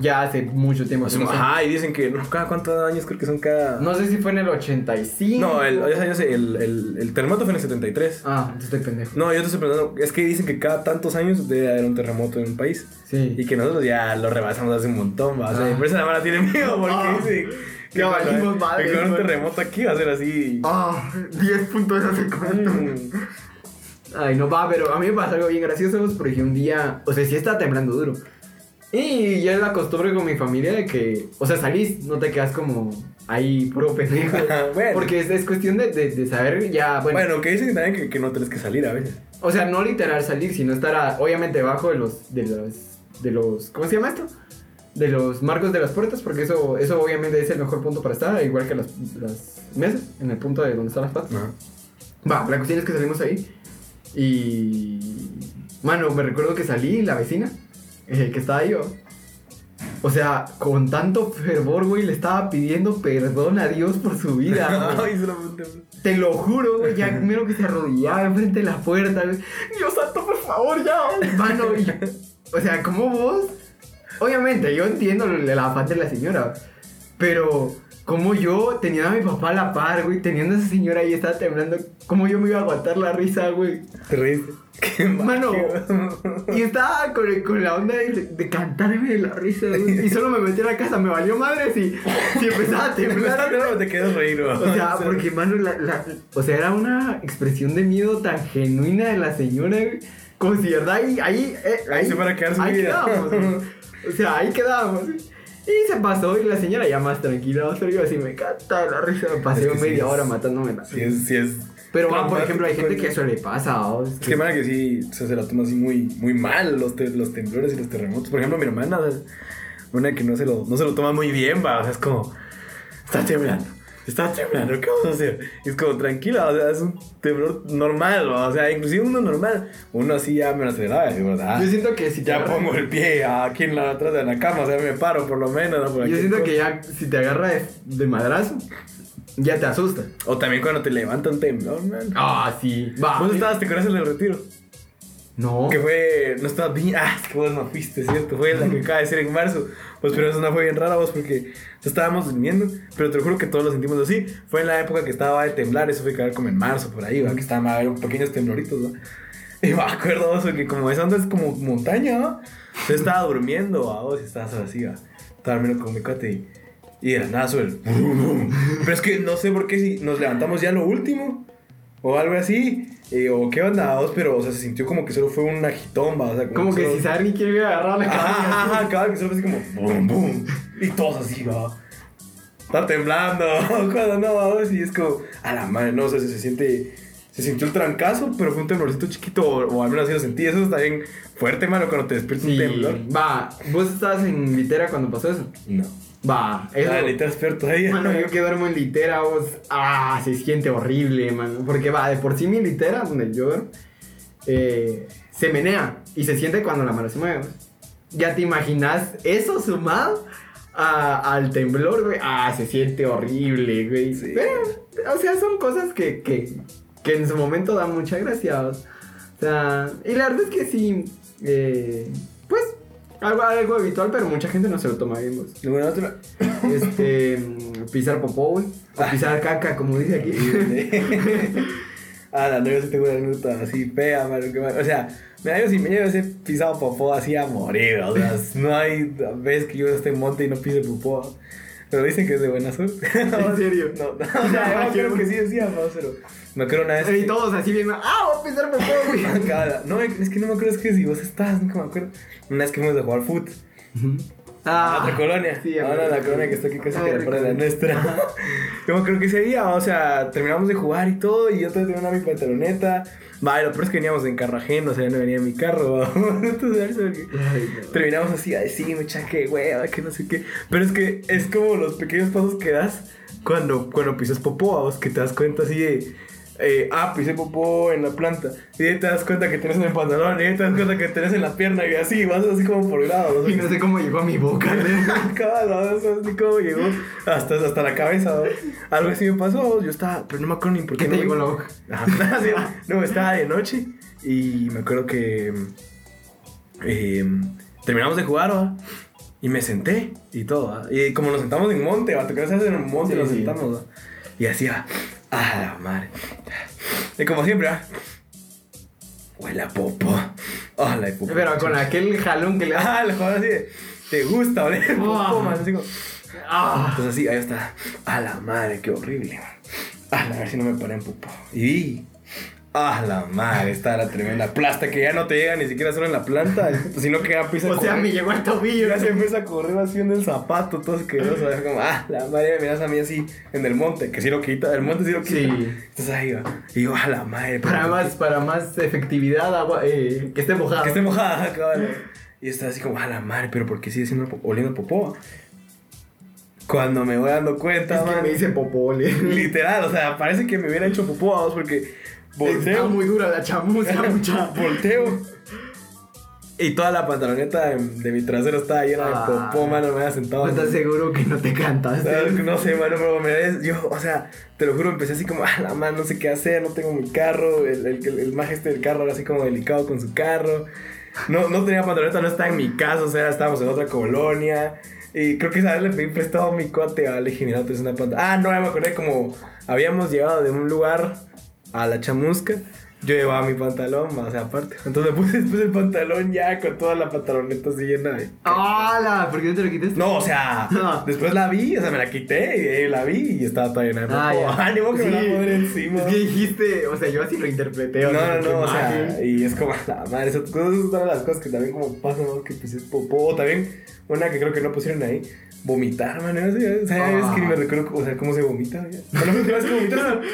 [SPEAKER 3] ya hace mucho tiempo. que no, sé.
[SPEAKER 2] Ajá, y dicen que no, cada cuántos años creo que son cada.
[SPEAKER 3] No sé si fue en el 85.
[SPEAKER 2] No, el, ya sé, el, el, el terremoto fue en el 73.
[SPEAKER 3] Ah, entonces estoy pendejo.
[SPEAKER 2] No, yo te estoy preguntando, es que dicen que cada tantos años debe haber un terremoto en un país.
[SPEAKER 3] Sí.
[SPEAKER 2] Y que nosotros ya lo rebasamos hace un montón, ¿va? O sea,
[SPEAKER 3] Ah.
[SPEAKER 2] por eso la mala tiene miedo, porque
[SPEAKER 3] Ah.
[SPEAKER 2] dicen que cuando-
[SPEAKER 3] valimos
[SPEAKER 2] que
[SPEAKER 3] madre,
[SPEAKER 2] cuando un terremoto aquí va a ser así.
[SPEAKER 3] Ah, 10 puntos hace cuánto.
[SPEAKER 2] Mm.
[SPEAKER 3] Ay, no va, pero a mí me pasa algo bien gracioso, pues, porque un día, o sea, sí está temblando duro. Y ya es la costumbre con mi familia de que, o sea, salís, no te quedas como ahí puro pendejo. [LAUGHS]
[SPEAKER 2] Bueno.
[SPEAKER 3] Porque es, es cuestión de, de- de saber ya, bueno,
[SPEAKER 2] Bueno, que dicen también que, que no tenés que salir a veces.
[SPEAKER 3] o sea, no literal salir, sino estar a- obviamente debajo de los, de los, de los, ¿cómo se llama esto? De los marcos de las puertas, porque eso, eso obviamente es el mejor punto para estar, igual que las, las mesas, en el punto de donde están las patas. Va, la cuestión es que salimos ahí y... Mano, me recuerdo que salí, la vecina, eh, que estaba yo. O sea, con tanto fervor, güey, le estaba pidiendo perdón a Dios por su vida. [LAUGHS]
[SPEAKER 2] Ay, se lo pregunté.
[SPEAKER 3] Te lo juro, güey, ya primero que se arrodillaba enfrente de la puerta, güey. Dios santo, por favor, ya. Mano, o sea, como vos, obviamente, yo entiendo el afán de la señora, pero como yo tenía a mi papá a la par, güey, teniendo a esa señora ahí, estaba temblando, como yo me iba a aguantar la risa, güey.
[SPEAKER 2] Te reíste. Qué
[SPEAKER 3] Mano, y estaba con, con la onda de, de cantarme de la risa, güey. Y solo me metí a la casa, me valió madre si, si empezaba a [LAUGHS] temblar.
[SPEAKER 2] No, te quedas reír.
[SPEAKER 3] O sea, porque, mano, la, la- o sea, era una expresión de miedo tan genuina de la señora, güey. Como si, ¿verdad? Ahí, ahí, eh,
[SPEAKER 2] Ahí se para quedar su
[SPEAKER 3] ahí quedábamos, güey. O sea, ahí quedábamos, güey. Y se pasó, y la señora ya más tranquila, pero yo así me canta de la risa, me pasé
[SPEAKER 2] Es que sí
[SPEAKER 3] media
[SPEAKER 2] es-
[SPEAKER 3] hora matándome la
[SPEAKER 2] Sí es, sí es.
[SPEAKER 3] Pero, ah, por ejemplo, hay gente que eso le pasa, ¿o?
[SPEAKER 2] Es que que sí se, se la toma así muy, muy mal los, te- los temblores y los terremotos. Por ejemplo, mi hermana, una que no se lo, no se lo toma muy bien, va. O sea, es como, está temblando, está temblando, ¿qué vamos a hacer? Y es como, tranquila, o sea, es un temblor normal. O sea, inclusive uno normal, uno así ya me aceleraba, y ¿verdad?
[SPEAKER 3] Yo siento que si te
[SPEAKER 2] Ya
[SPEAKER 3] agarra-
[SPEAKER 2] pongo el pie aquí en la, atrás de la cama, o sea, me paro por lo menos. ¿no? Por
[SPEAKER 3] Yo siento que ya, si te agarra de, de madrazo, ya te asusta.
[SPEAKER 2] O también cuando te levanta un temblor, man.
[SPEAKER 3] Ah, sí. Va.
[SPEAKER 2] ¿Vos estabas, te conoces el del retiro?
[SPEAKER 3] No.
[SPEAKER 2] Que fue, no estaba bien, ah, es que vos no fuiste, ¿cierto? Fue la que acaba de ser en marzo. Pues, pero eso no fue bien rara, vos, porque estábamos durmiendo. Pero te lo juro que todos lo sentimos así. Fue en la época que estaba de temblar, eso fue que como en marzo, por ahí, ¿va? Que estaban a ver pequeños tembloritos, ¿va? Y me acuerdo, vos, porque como esa onda es como montaña, ¿va? Yo estaba durmiendo, ¿va? Vos, estabas así, ¿va? Estaba durmiendo con mi cuate y, y de la nada suena el [LAUGHS] Pero es que no sé por qué si nos levantamos ya lo último o algo así. eh, o qué onda, pero o sea, se sintió como que solo fue un agitón, ¿va? O sea,
[SPEAKER 3] Como que
[SPEAKER 2] solo-
[SPEAKER 3] si Sarni quiere agarrar la
[SPEAKER 2] Ajá, ajá,
[SPEAKER 3] cabeza.
[SPEAKER 2] ajá, cada que solo fue así como boom, boom. Y todos así, va. Está temblando, [LAUGHS] cuando no, y es como, a la madre, no, o sea, se, siente, se sintió el trancazo, pero fue un temblorcito chiquito, o, al menos así lo sentí. Eso está bien fuerte, mano, cuando te despierta un
[SPEAKER 3] Sí,
[SPEAKER 2] temblor.
[SPEAKER 3] va, vos estabas en litera cuando pasó eso.
[SPEAKER 2] No.
[SPEAKER 3] Va, eso.
[SPEAKER 2] Ah, literal experto ahí.
[SPEAKER 3] Mano, yo que duermo en litera, vos. Ah, se siente horrible, mano. Porque va, de por sí mi litera, donde yo duermo, eh, se menea y se siente cuando la mano se mueve. vos. Ya te imaginas eso sumado a- al temblor, güey. Ah, se siente horrible, güey.
[SPEAKER 2] Sí.
[SPEAKER 3] Pero, o sea, son cosas que, que, que en su momento dan mucha gracia. O sea, y la verdad es que sí, eh, pues, algo, algo habitual, pero mucha gente no se lo toma bien,
[SPEAKER 2] otra. [LAUGHS]
[SPEAKER 3] este mm, pisar popó, güey. O pisar caca, como dice aquí. [LAUGHS]
[SPEAKER 2] Ah, no, yo sí tengo una anécdota así fea, mano. que O sea, mira, yo si me llevo ese pisado popó así a morir, o sea, no hay vez que yo esté en monte y no pise popó. Pero dicen que es de buena suerte. [LAUGHS]
[SPEAKER 3] ¿En serio? [LAUGHS]
[SPEAKER 2] No, no, o sea, yo creo que sí decía, no, pero me acuerdo una vez.
[SPEAKER 3] y
[SPEAKER 2] que-
[SPEAKER 3] todos así bien, ah, voy a pisar popó, [LAUGHS] güey.
[SPEAKER 2] No, es que no me acuerdo, es que si vos estás, nunca me acuerdo. Una vez que fuimos a jugar foot. A otra colonia.
[SPEAKER 3] sí,
[SPEAKER 2] ahora la colonia que está aquí casi
[SPEAKER 3] Ay,
[SPEAKER 2] que la de la nuestra. Yo me acuerdo que ese día, o sea, terminamos de jugar y todo, y yo todavía tenía una mi pantaloneta. Va, y lo peor es que veníamos en carro ajeno, o sea, ya no venía en mi carro. [LAUGHS]
[SPEAKER 3] Ay, no.
[SPEAKER 2] terminamos así a decir, mucha que hueva, que no sé qué. Pero es que es como los pequeños pasos que das cuando, cuando pisas popó, a vos que te das cuenta así de. Eh, ah, pisé popó en la planta. Y ahí te das cuenta que tenés en el pantalón. Y ahí te das cuenta que tenés en la pierna. Y así, vas así como por grados.
[SPEAKER 3] Y no sé cómo llegó a mi boca. [LAUGHS]
[SPEAKER 2] Cabal, no sé ni cómo llegó hasta, hasta la cabeza. ¿no? Algo así me pasó. Yo estaba, pero no me acuerdo ni por qué.
[SPEAKER 3] ¿Qué te
[SPEAKER 2] no
[SPEAKER 3] llegó a la boca? [LAUGHS]
[SPEAKER 2] No, estaba de noche y me acuerdo que eh, terminamos de jugar, ¿va? Y me senté y todo, ¿va? Y como nos sentamos en monte, ¿va? ¿Tú crees en un monte
[SPEAKER 3] Sí,
[SPEAKER 2] nos
[SPEAKER 3] sí.
[SPEAKER 2] sentamos, ¿va? Y hacía, ah, la madre. Y como siempre, ¿va? Huele a popo. Ah, la popo.
[SPEAKER 3] Pero con aquel jalón que le da.
[SPEAKER 2] Ah, la joder así de, ¿te gusta oler popo,
[SPEAKER 3] Ah.
[SPEAKER 2] man? Así como,
[SPEAKER 3] Ah.
[SPEAKER 2] entonces así, ahí está. A la madre, qué horrible. A ver si no me paré en popo. Y vi. A la madre, está la tremenda plasta que ya no te llega ni siquiera solo en la planta, [LAUGHS] sino que ya empieza a
[SPEAKER 3] O sea,
[SPEAKER 2] correr.
[SPEAKER 3] me llegó al tobillo.
[SPEAKER 2] Ya se empieza a correr así en el zapato, todo asqueroso. Es como, ah, la madre, me miras a mí así en el monte, que sí lo quita, el monte sí lo quita.
[SPEAKER 3] Sí.
[SPEAKER 2] Entonces ahí va. Y yo, a la madre.
[SPEAKER 3] Para más, para más efectividad, agua, eh, que esté mojado.
[SPEAKER 2] que esté mojada, cabrón. Y está así como, a la madre, pero ¿por qué sigue siendo oliendo popó? Cuando me voy dando cuenta,
[SPEAKER 3] Es que me hice popole.
[SPEAKER 2] literal, o sea, parece que me hubiera hecho popó, vamos, porque
[SPEAKER 3] Está
[SPEAKER 2] volteo,
[SPEAKER 3] muy dura la chamuza, [LAUGHS] mucha.
[SPEAKER 2] volteo. Y toda la pantaloneta de, de mi trasero estaba llena
[SPEAKER 3] Ah.
[SPEAKER 2] de popó, mano, me había sentado.
[SPEAKER 3] ¿No estás seguro que no te cantaste?
[SPEAKER 2] No sé, mano, pero me des- yo, o sea, te lo juro, empecé así como, ah, la mano, no sé qué hacer, no tengo mi carro, el, el, el, el maje este del carro era así como delicado con su carro, no, no tenía pantaloneta, no estaba en mi casa, o sea, estábamos en otra colonia, y creo que esa vez le pedí prestado a mi cuate, a Legionado, entonces una pantaloneta, ah, no, ya me acordé, como habíamos llegado de un lugar a la chamusca, yo llevaba mi pantalón, sea, aparte, entonces me puse después el pantalón ya con toda la pantaloneta así llena de...
[SPEAKER 3] ¡Hala! ¿Por qué no te lo quitaste?
[SPEAKER 2] No, o sea,
[SPEAKER 3] No.
[SPEAKER 2] después la vi, o sea, me la quité y la vi y estaba toda llena de
[SPEAKER 3] Ah.
[SPEAKER 2] Ah, [LAUGHS] ni que me la
[SPEAKER 3] Sí.
[SPEAKER 2] pondré encima.
[SPEAKER 3] Es que dijiste, o sea, yo así lo interpreté.
[SPEAKER 2] No,
[SPEAKER 3] o sea,
[SPEAKER 2] no,
[SPEAKER 3] qué
[SPEAKER 2] no, o sea, y es como, [LAUGHS] la madre, esas son las cosas que también como pasan, ¿no? que pues es popó, también una que creo que no pusieron ahí, vomitar, man, o sea, es que ni me
[SPEAKER 3] Ah.
[SPEAKER 2] recuerdo, o sea, cómo se vomita, ya. ¿Cuándo fue la última vez que vomitaste?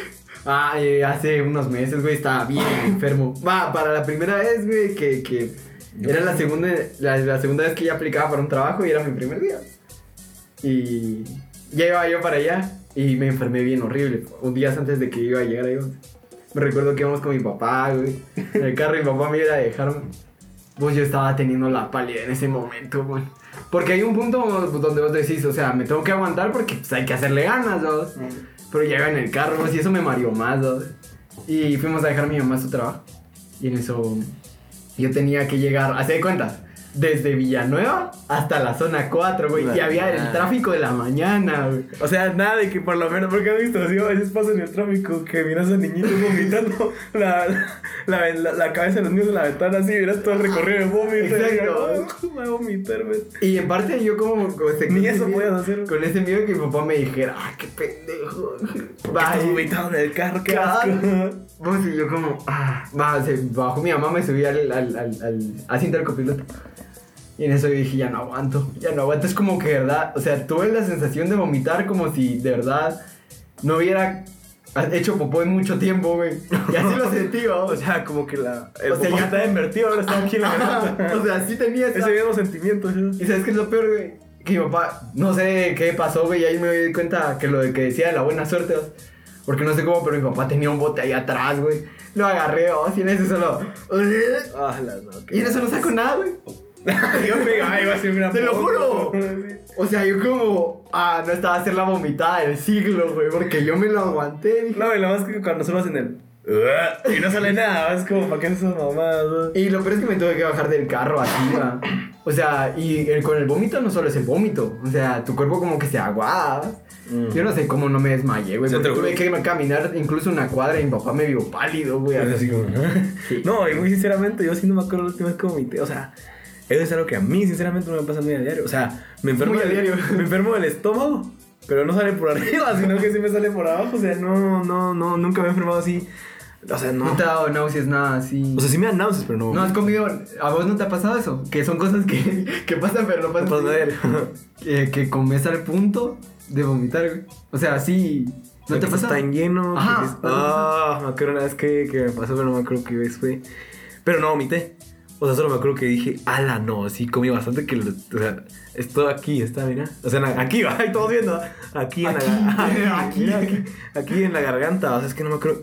[SPEAKER 3] Ah, eh, hace unos meses, güey, estaba bien [LAUGHS] enfermo. Va, para la primera vez, güey, que, que era la segunda, la, la segunda vez que ya aplicaba para un trabajo y era mi primer día. Y ya iba yo para allá y me enfermé bien horrible. Un día antes de que iba a llegar ahí. Me recuerdo que íbamos con mi papá, güey. En el carro y mi papá me iba a dejar. Pues yo estaba teniendo la pálida en ese momento, güey. Porque hay un punto donde vos decís, o sea, me tengo que aguantar porque pues, hay que hacerle ganas, ¿no? Pero ya en el carro, y eso me mareó más. Y fuimos a dejar a mi mamá a su trabajo. Y en eso yo tenía que llegar, hace de cuentas, desde Villanueva hasta la zona 4, güey. Y había el tráfico de la mañana, güey.
[SPEAKER 2] O sea, nada de que por lo menos, porque has visto, si a veces pasa en el tráfico que miras a niñitos [LAUGHS] vomitando la, la, la, la cabeza de los niños en la ventana así, miras todo el recorrido de vómito.
[SPEAKER 3] Exacto.
[SPEAKER 2] Y, "Ay, voy a vomitar, güey.
[SPEAKER 3] Y en parte yo como... como este-
[SPEAKER 2] Ni
[SPEAKER 3] con
[SPEAKER 2] eso hacer.
[SPEAKER 3] Con ese miedo que mi papá me dijera, ah, qué pendejo. Bye.
[SPEAKER 2] vomitando en el carro, qué asco.
[SPEAKER 3] Pues y yo como, ah, va, se bajó mi mamá, me subí al, al, al, al asiento del copiloto. Y en eso yo dije, ya no aguanto, ya no aguanto. Es como que, verdad, o sea, tuve la sensación de vomitar como si de verdad no hubiera hecho popó en mucho tiempo, güey. Y así lo sentí, [LAUGHS]
[SPEAKER 2] O
[SPEAKER 3] vamos.
[SPEAKER 2] sea, como que la, el
[SPEAKER 3] O sea, ya-
[SPEAKER 2] está invertido, ahora está aquí en la
[SPEAKER 3] o sea, sí tenía esa...
[SPEAKER 2] Ese mismo sentimiento. ¿sí?
[SPEAKER 3] Y sabes qué es lo peor, güey. Que mi papá, no sé qué pasó, güey. Y ahí me di cuenta que lo de que decía de la buena suerte, porque no sé cómo, pero mi papá tenía un bote ahí atrás, güey. Lo agarré, oh, y en eso solo.
[SPEAKER 2] Ah, no.
[SPEAKER 3] Y en eso no saco nada, güey. [LAUGHS]
[SPEAKER 2] Yo me iba a ser un gran
[SPEAKER 3] Te lo juro. [LAUGHS] O sea, yo como. Ah, no estaba a hacer la vomitada del siglo, güey. Porque yo me lo aguanté. Dije.
[SPEAKER 2] No, y lo más que cuando subas en el. Y no sale nada, es como, ¿para qué esas mamadas? no?
[SPEAKER 3] Y lo peor es que me tuve que bajar del carro así, va. O sea, y el- con el vómito no solo es el vómito. O sea, tu cuerpo como que se aguada.
[SPEAKER 2] Mm.
[SPEAKER 3] Yo no sé cómo no me desmayé, güey. Porque tuve que caminar incluso una cuadra y mi papá me vio pálido, güey.
[SPEAKER 2] Así como, ¿eh?
[SPEAKER 3] Sí. [LAUGHS]
[SPEAKER 2] No, y muy sinceramente, yo sí no me acuerdo la última vez que vomité. O sea, eso es algo que a mí, sinceramente, no me pasa muy a diario. O sea, me enfermo,
[SPEAKER 3] Muy a
[SPEAKER 2] del-
[SPEAKER 3] diario. [LAUGHS]
[SPEAKER 2] me enfermo del estómago, pero no sale por [LAUGHS] arriba, sino que sí me sale por abajo. O sea, no, no, no, nunca me he enfermado así. O sea, no.
[SPEAKER 3] No te ha dado náuseas, nada así.
[SPEAKER 2] O sea, sí me dan náuseas, pero no.
[SPEAKER 3] no has comido. ¿A vos no te ha pasado eso? Que son cosas que, [LAUGHS] que pasan, pero no
[SPEAKER 2] no
[SPEAKER 3] pasan.
[SPEAKER 2] pasa nada diario.
[SPEAKER 3] Eh, que comes al punto de vomitar, güey. O sea, sí. ¿No te pasa?
[SPEAKER 2] Tan lleno.
[SPEAKER 3] ¿no
[SPEAKER 2] Ah, me acuerdo una vez que, que me pasó, pero no me acuerdo qué vez fue. Pero no vomité. O sea, solo me acuerdo que dije, ala, no, sí comí bastante que, o sea, esto aquí está, mira. O sea, aquí [LAUGHS] va, ahí todos viendo. Aquí en
[SPEAKER 3] Aquí,
[SPEAKER 2] la [LAUGHS]
[SPEAKER 3] aquí.
[SPEAKER 2] mira, aquí, aquí en la garganta. O sea, es que no me acuerdo.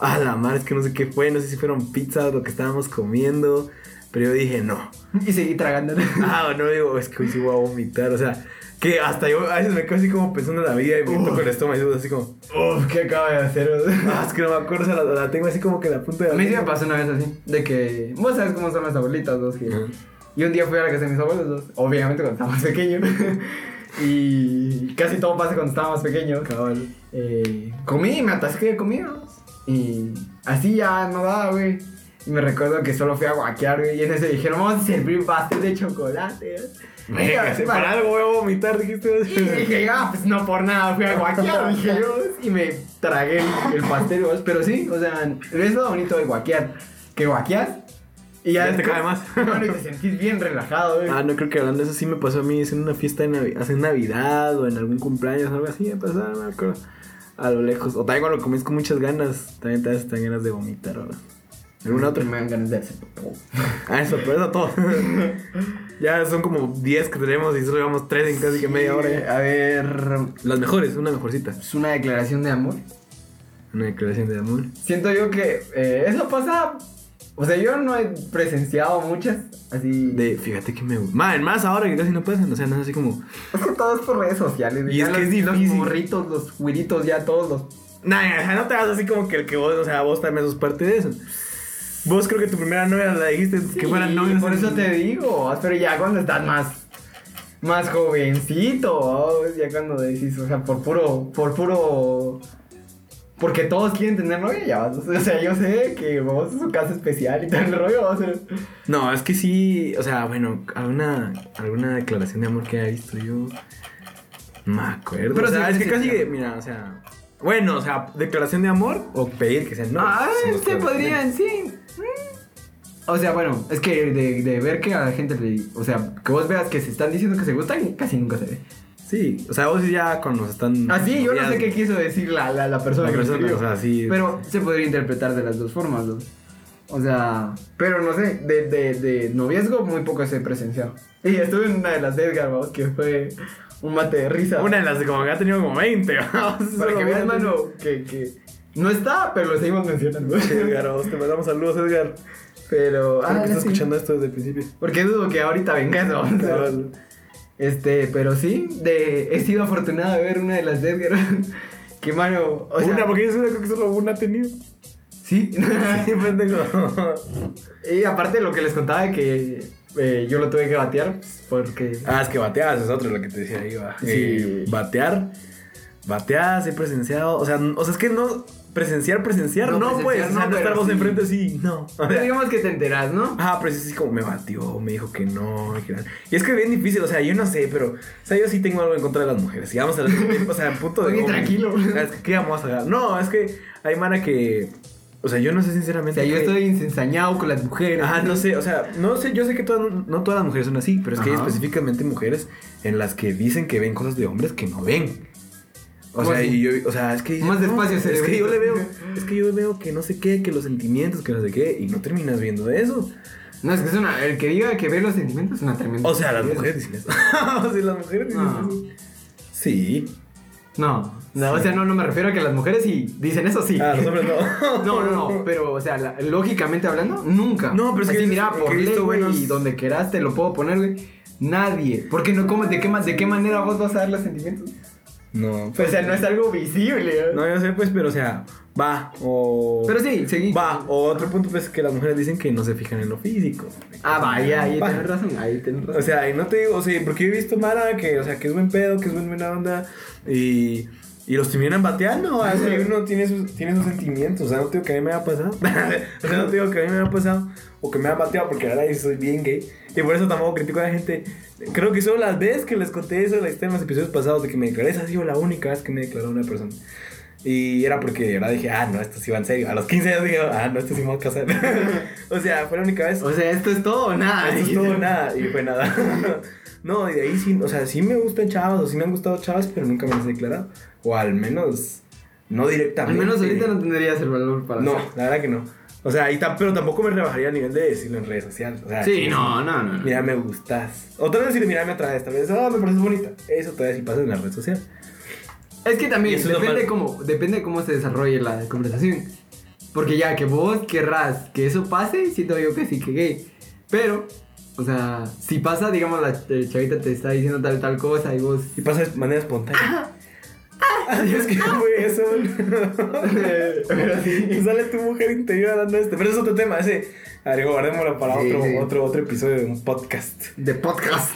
[SPEAKER 2] A la madre, es que no sé qué fue, no sé si fueron pizzas lo que estábamos comiendo. Pero yo dije, no.
[SPEAKER 3] Y seguí tragando.
[SPEAKER 2] Ah, no digo, es que hoy sí voy a vomitar. O sea, que hasta yo a veces me quedo así como pensando en la vida y me toco el estómago y así como.
[SPEAKER 3] Uf, ¿qué acaba de hacer? [LAUGHS]
[SPEAKER 2] Ah, es que no me acuerdo, o sea, la, la tengo así como que la punta de
[SPEAKER 3] A
[SPEAKER 2] la
[SPEAKER 3] mí sí me pasó una vez así. De que. Vos sabes cómo son las abuelitas, dos. Que... Y un día fui a la casa de mis abuelos, dos. Obviamente cuando estaba más pequeño. [LAUGHS] y casi todo pasa cuando estaba más pequeño.
[SPEAKER 2] Cabal.
[SPEAKER 3] Eh, comí, me atasqué de comida. Y así ya no daba, güey. Y me recuerdo que solo fui a guaquear, güey. Y en eso dijeron, vamos a servir pastel de chocolate.
[SPEAKER 2] Venga, si para algo voy a vomitar, dijiste.
[SPEAKER 3] Y dije, ah, pues no por nada, fui a guaquear, dije yo. Y me tragué el, el pastel, güey. Pero sí, o sea, es lo bonito de guaquear. Que guaqueas y ya,
[SPEAKER 2] Ya te cae más. [LAUGHS]
[SPEAKER 3] Bueno, y te sentís bien relajado, güey.
[SPEAKER 2] Ah, no creo que hablando de eso sí me pasó a mí, es en una fiesta de Navidad, hace Navidad o en algún cumpleaños, algo así, me pasó, no me acuerdo. A lo lejos. O también cuando comes con muchas ganas, también te das tan ganas de vomitar, ¿verdad? ¿Alguna otra?
[SPEAKER 3] Me dan ganas de hacer popó. [LAUGHS]
[SPEAKER 2] Ah, eso todo. [LAUGHS] ya son como 10 que tenemos y solo llevamos 3 en casi que media hora ya.
[SPEAKER 3] A ver,
[SPEAKER 2] Las mejores, una mejorcita.
[SPEAKER 3] es una declaración de amor.
[SPEAKER 2] Una declaración de amor.
[SPEAKER 3] Siento yo que eh, eso pasa. O sea, yo no he presenciado muchas así.
[SPEAKER 2] De, fíjate que me. Man, más ahora que casi no pasan, o sea, no es así como.
[SPEAKER 3] Es que todo es por redes sociales.
[SPEAKER 2] Y
[SPEAKER 3] ya
[SPEAKER 2] es que
[SPEAKER 3] los,
[SPEAKER 2] es
[SPEAKER 3] Los morritos, los güiritos, ya todos los.
[SPEAKER 2] Nah, o sea, no te vas así como que el que vos, o sea, vos también sos parte de eso. Vos creo que tu primera novia la dijiste que fueran novios.
[SPEAKER 3] Por eso te digo. Pero ya cuando estás más. Más jovencito, oh, ya cuando decís, o sea, por puro. Por puro. Porque todos quieren tener novia, ya. O sea, [LAUGHS] yo sé que vos es su casa especial y tal rollo.
[SPEAKER 2] No, es que sí, o sea, bueno, alguna, alguna declaración de amor que haya visto yo. No me acuerdo.
[SPEAKER 3] Pero
[SPEAKER 2] o sea,
[SPEAKER 3] sí,
[SPEAKER 2] es que
[SPEAKER 3] sí,
[SPEAKER 2] casi,
[SPEAKER 3] sí.
[SPEAKER 2] mira, o sea. Bueno, o sea, declaración de amor o pedir que novios.
[SPEAKER 3] Ah,
[SPEAKER 2] Son dos
[SPEAKER 3] se
[SPEAKER 2] cosas
[SPEAKER 3] podrían, sí. O sea, bueno, es que de, de ver que a la gente le. O sea, que vos veas que se están diciendo que se gustan, casi nunca se ve.
[SPEAKER 2] Sí, o sea, vos ya cuando están.
[SPEAKER 3] Ah, sí, yo no sé qué quiso decir la, la, la persona
[SPEAKER 2] La
[SPEAKER 3] que
[SPEAKER 2] persona, o sea, sí.
[SPEAKER 3] Pero se podría interpretar de las dos formas, ¿no? O sea, pero no sé, de, de, de noviazgo muy poco se presenciado. Y estuve en una de las Edgar, que fue un mate de risa.
[SPEAKER 2] Una de las de como que ha tenido como 20. [LAUGHS]
[SPEAKER 3] Para que veas, mano, que, que no está, pero lo seguimos mencionando.
[SPEAKER 2] Edgar, te mandamos saludos, Edgar.
[SPEAKER 3] Pero, ah,
[SPEAKER 2] que
[SPEAKER 3] sí.
[SPEAKER 2] escuchando esto desde el principio.
[SPEAKER 3] Porque dudo que ahorita vengas, ¿no? [LAUGHS] Este, pero sí, de, he sido afortunado de ver una de las de Edgar. [LAUGHS] que mano, o sea,
[SPEAKER 2] una, porque yo creo que solo una ha tenido.
[SPEAKER 3] Sí. [LAUGHS]
[SPEAKER 2] Sí, pendejo.
[SPEAKER 3] y aparte lo que les contaba de que eh, yo lo tuve que batear pues, porque...
[SPEAKER 2] Ah, es que bateabas, es otro lo que te decía ahí, va.
[SPEAKER 3] Sí.
[SPEAKER 2] Eh, batear, batear, he presenciado. O sea, o sea, es que no. Presenciar, presenciar,
[SPEAKER 3] No,
[SPEAKER 2] no,
[SPEAKER 3] presenciar
[SPEAKER 2] pues. O sea,
[SPEAKER 3] no,
[SPEAKER 2] no estar vos
[SPEAKER 3] sí.
[SPEAKER 2] enfrente así, no. O sea,
[SPEAKER 3] digamos que te enteras, ¿no?
[SPEAKER 2] Ah, pero sí, sí, como me batió, me dijo que no. no. Y es que es bien difícil, o sea, yo no sé, pero. O sea, yo sí tengo algo en contra de las mujeres. Y vamos a O sea, punto de. [LAUGHS]
[SPEAKER 3] Oye,
[SPEAKER 2] hombre.
[SPEAKER 3] tranquilo.
[SPEAKER 2] O sea, es que, ¿qué vamos a hacer? No, es que hay mana que. O sea, yo no sé
[SPEAKER 3] O
[SPEAKER 2] sinceramente.
[SPEAKER 3] sea, yo estoy ensañado con las mujeres.
[SPEAKER 2] Ajá, no sé, o sea, no sé, yo sé que todas, no todas las mujeres son así, pero es que hay específicamente mujeres en las que dicen que ven cosas de hombres que no ven. O
[SPEAKER 3] ¿Cómo
[SPEAKER 2] sea, y yo, o sea, es que
[SPEAKER 3] Más despacio,
[SPEAKER 2] es que yo le veo, es que yo veo que no sé qué, que los sentimientos, que no sé qué, y no terminas viendo eso.
[SPEAKER 3] No, es que es una... El que diga que ve los sentimientos es una tremenda...
[SPEAKER 2] O sea, las mujeres dicen eso. [LAUGHS] o sea, las mujeres dicen
[SPEAKER 3] No.
[SPEAKER 2] eso. Sí.
[SPEAKER 3] No, no, o sea, no, no me refiero a que las mujeres sí dicen eso sí.
[SPEAKER 2] Ah, los hombres no. [LAUGHS]
[SPEAKER 3] No, no, no, pero, o sea, la- lógicamente hablando, nunca.
[SPEAKER 2] No, pero es que
[SPEAKER 3] Así,
[SPEAKER 2] es-
[SPEAKER 3] mira,
[SPEAKER 2] que
[SPEAKER 3] por ley, güey,
[SPEAKER 2] buenos-
[SPEAKER 3] y donde quieras te lo puedo poner, güey. Nadie. Porque no, ¿cómo, de, qué, ¿De qué manera vos vas a dar los sentimientos?
[SPEAKER 2] No,
[SPEAKER 3] O sea, no es algo visible.
[SPEAKER 2] no, yo sé, pues, pero o sea, va, o...
[SPEAKER 3] Pero sí, seguí.
[SPEAKER 2] Va, o otro punto pues que las mujeres dicen que no se fijan en lo físico.
[SPEAKER 3] Ah, vaya, ahí
[SPEAKER 2] Va.
[SPEAKER 3] tienes razón, ahí tienes razón.
[SPEAKER 2] O sea, y no te digo, o sea, porque he visto Mara que, o sea, que es buen pedo, que es buen- buena onda y, y los terminan bateando, o y uno tiene sus, tiene sus sentimientos, o sea, no te digo que a mí me haya pasado, [LAUGHS] o sea, no te digo que a mí me haya pasado o que me hayan bateado porque ahora soy bien gay y por eso tampoco critico a la gente. Creo que solo las veces que les conté eso, la en los episodios pasados de que me declaré, esa ha sido la única vez que me declaró una persona. Y era porque ahora dije, ah, no, esto sí va en serio. A los 15 años dije, ah, no, esto sí me va a casar. [LAUGHS] o sea, fue la única vez.
[SPEAKER 3] O sea, esto es todo o nada.
[SPEAKER 2] Esto es todo nada. Y fue nada. [LAUGHS] no, y de ahí sí, o sea, sí me gustan chavas, o sí me han gustado chavas, pero nunca me las he declarado. O al menos, no
[SPEAKER 3] Al
[SPEAKER 2] directamente.
[SPEAKER 3] menos ahorita no tendrías el valor para
[SPEAKER 2] No, la verdad que no. O sea, tam- pero tampoco me rebajaría a nivel de decirlo en redes sociales. O sea,
[SPEAKER 3] Sí, no, no, no. no.
[SPEAKER 2] Mira, me gustas. O tal vez decirle, mira, me atraes. Tal vez, ah, me pareces bonita. Eso todavía sí pasa en la red social.
[SPEAKER 3] Es que también depende cómo, depende cómo se desarrolle la conversación. Porque ya que vos querrás que eso pase, siento yo que sí que gay. Pero, o sea, si pasa, digamos, la chavita te está diciendo tal tal cosa y vos.
[SPEAKER 2] Y pasa de manera espontánea. Adiós, que fue eso?
[SPEAKER 3] Pero sí.
[SPEAKER 2] Y sale tu mujer interior hablando de este. Pero es otro tema, ese. A ver, guardémoslo para
[SPEAKER 3] Sí,
[SPEAKER 2] otro,
[SPEAKER 3] sí.
[SPEAKER 2] otro, otro episodio de un podcast.
[SPEAKER 3] De podcast.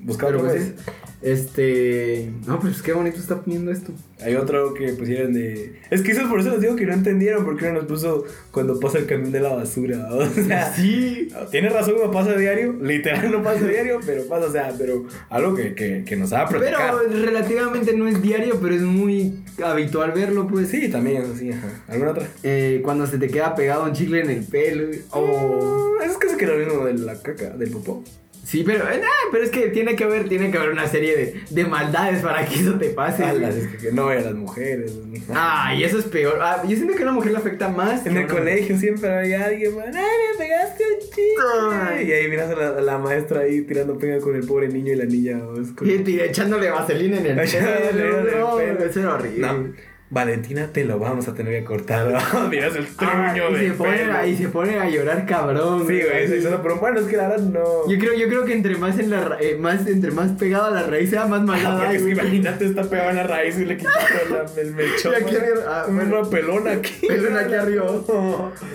[SPEAKER 2] Buscando
[SPEAKER 3] Pero
[SPEAKER 2] pues.
[SPEAKER 3] pues, este. No, pues qué bonito está poniendo esto.
[SPEAKER 2] Hay otro que pusieron de. Es que eso por eso les digo que no entendieron porque uno nos puso cuando pasa el camión de la basura. [LAUGHS] O sea,
[SPEAKER 3] Sí.
[SPEAKER 2] Tiene razón, no pasa diario. Literal no pasa diario, pero pasa, o sea, pero algo que, que, que nos platicar.
[SPEAKER 3] Pero relativamente no es diario, pero es muy habitual verlo, pues.
[SPEAKER 2] Sí, también, sí, ajá. ¿Alguna otra?
[SPEAKER 3] Eh, cuando se te queda pegado un chicle en el pelo. O.
[SPEAKER 2] Oh, es casi que lo mismo de la caca, del popó.
[SPEAKER 3] Sí, pero, eh, pero es que tiene que haber, tiene que haber una serie de, de maldades para que eso te pase.
[SPEAKER 2] es que, que no vean las mujeres.
[SPEAKER 3] Ah, y eso es peor. Ah, yo siento que a una mujer le afecta más.
[SPEAKER 2] En
[SPEAKER 3] a
[SPEAKER 2] el colegio siempre había alguien, man, ay, me pegaste un chicle.
[SPEAKER 3] Ay.
[SPEAKER 2] Y ahí miras a la, a la maestra ahí tirando pega con el pobre niño y la niña. ¿no? Como-
[SPEAKER 3] Y echándole vaselina en el [LAUGHS]
[SPEAKER 2] Echándole
[SPEAKER 3] pelo.
[SPEAKER 2] el
[SPEAKER 3] eso era horrible.
[SPEAKER 2] No, Valentina, te lo vamos a tener que cortar. ¿no? [LAUGHS] Miras el
[SPEAKER 3] Ah,
[SPEAKER 2] truño
[SPEAKER 3] y,
[SPEAKER 2] de
[SPEAKER 3] se pone, a- y se pone a llorar cabrón.
[SPEAKER 2] Sí, güey, eso, eso, pero bueno, es que la verdad no.
[SPEAKER 3] Yo creo, yo creo que entre más en la eh, más, entre más pegado a la raíz sea más [LAUGHS]
[SPEAKER 2] Ah, es que
[SPEAKER 3] güey.
[SPEAKER 2] imagínate, está pegado en la raíz y le quitas el mechón. [LAUGHS]
[SPEAKER 3] Y aquí ah, bueno.
[SPEAKER 2] Una pelona aquí.
[SPEAKER 3] Pelona aquí arriba.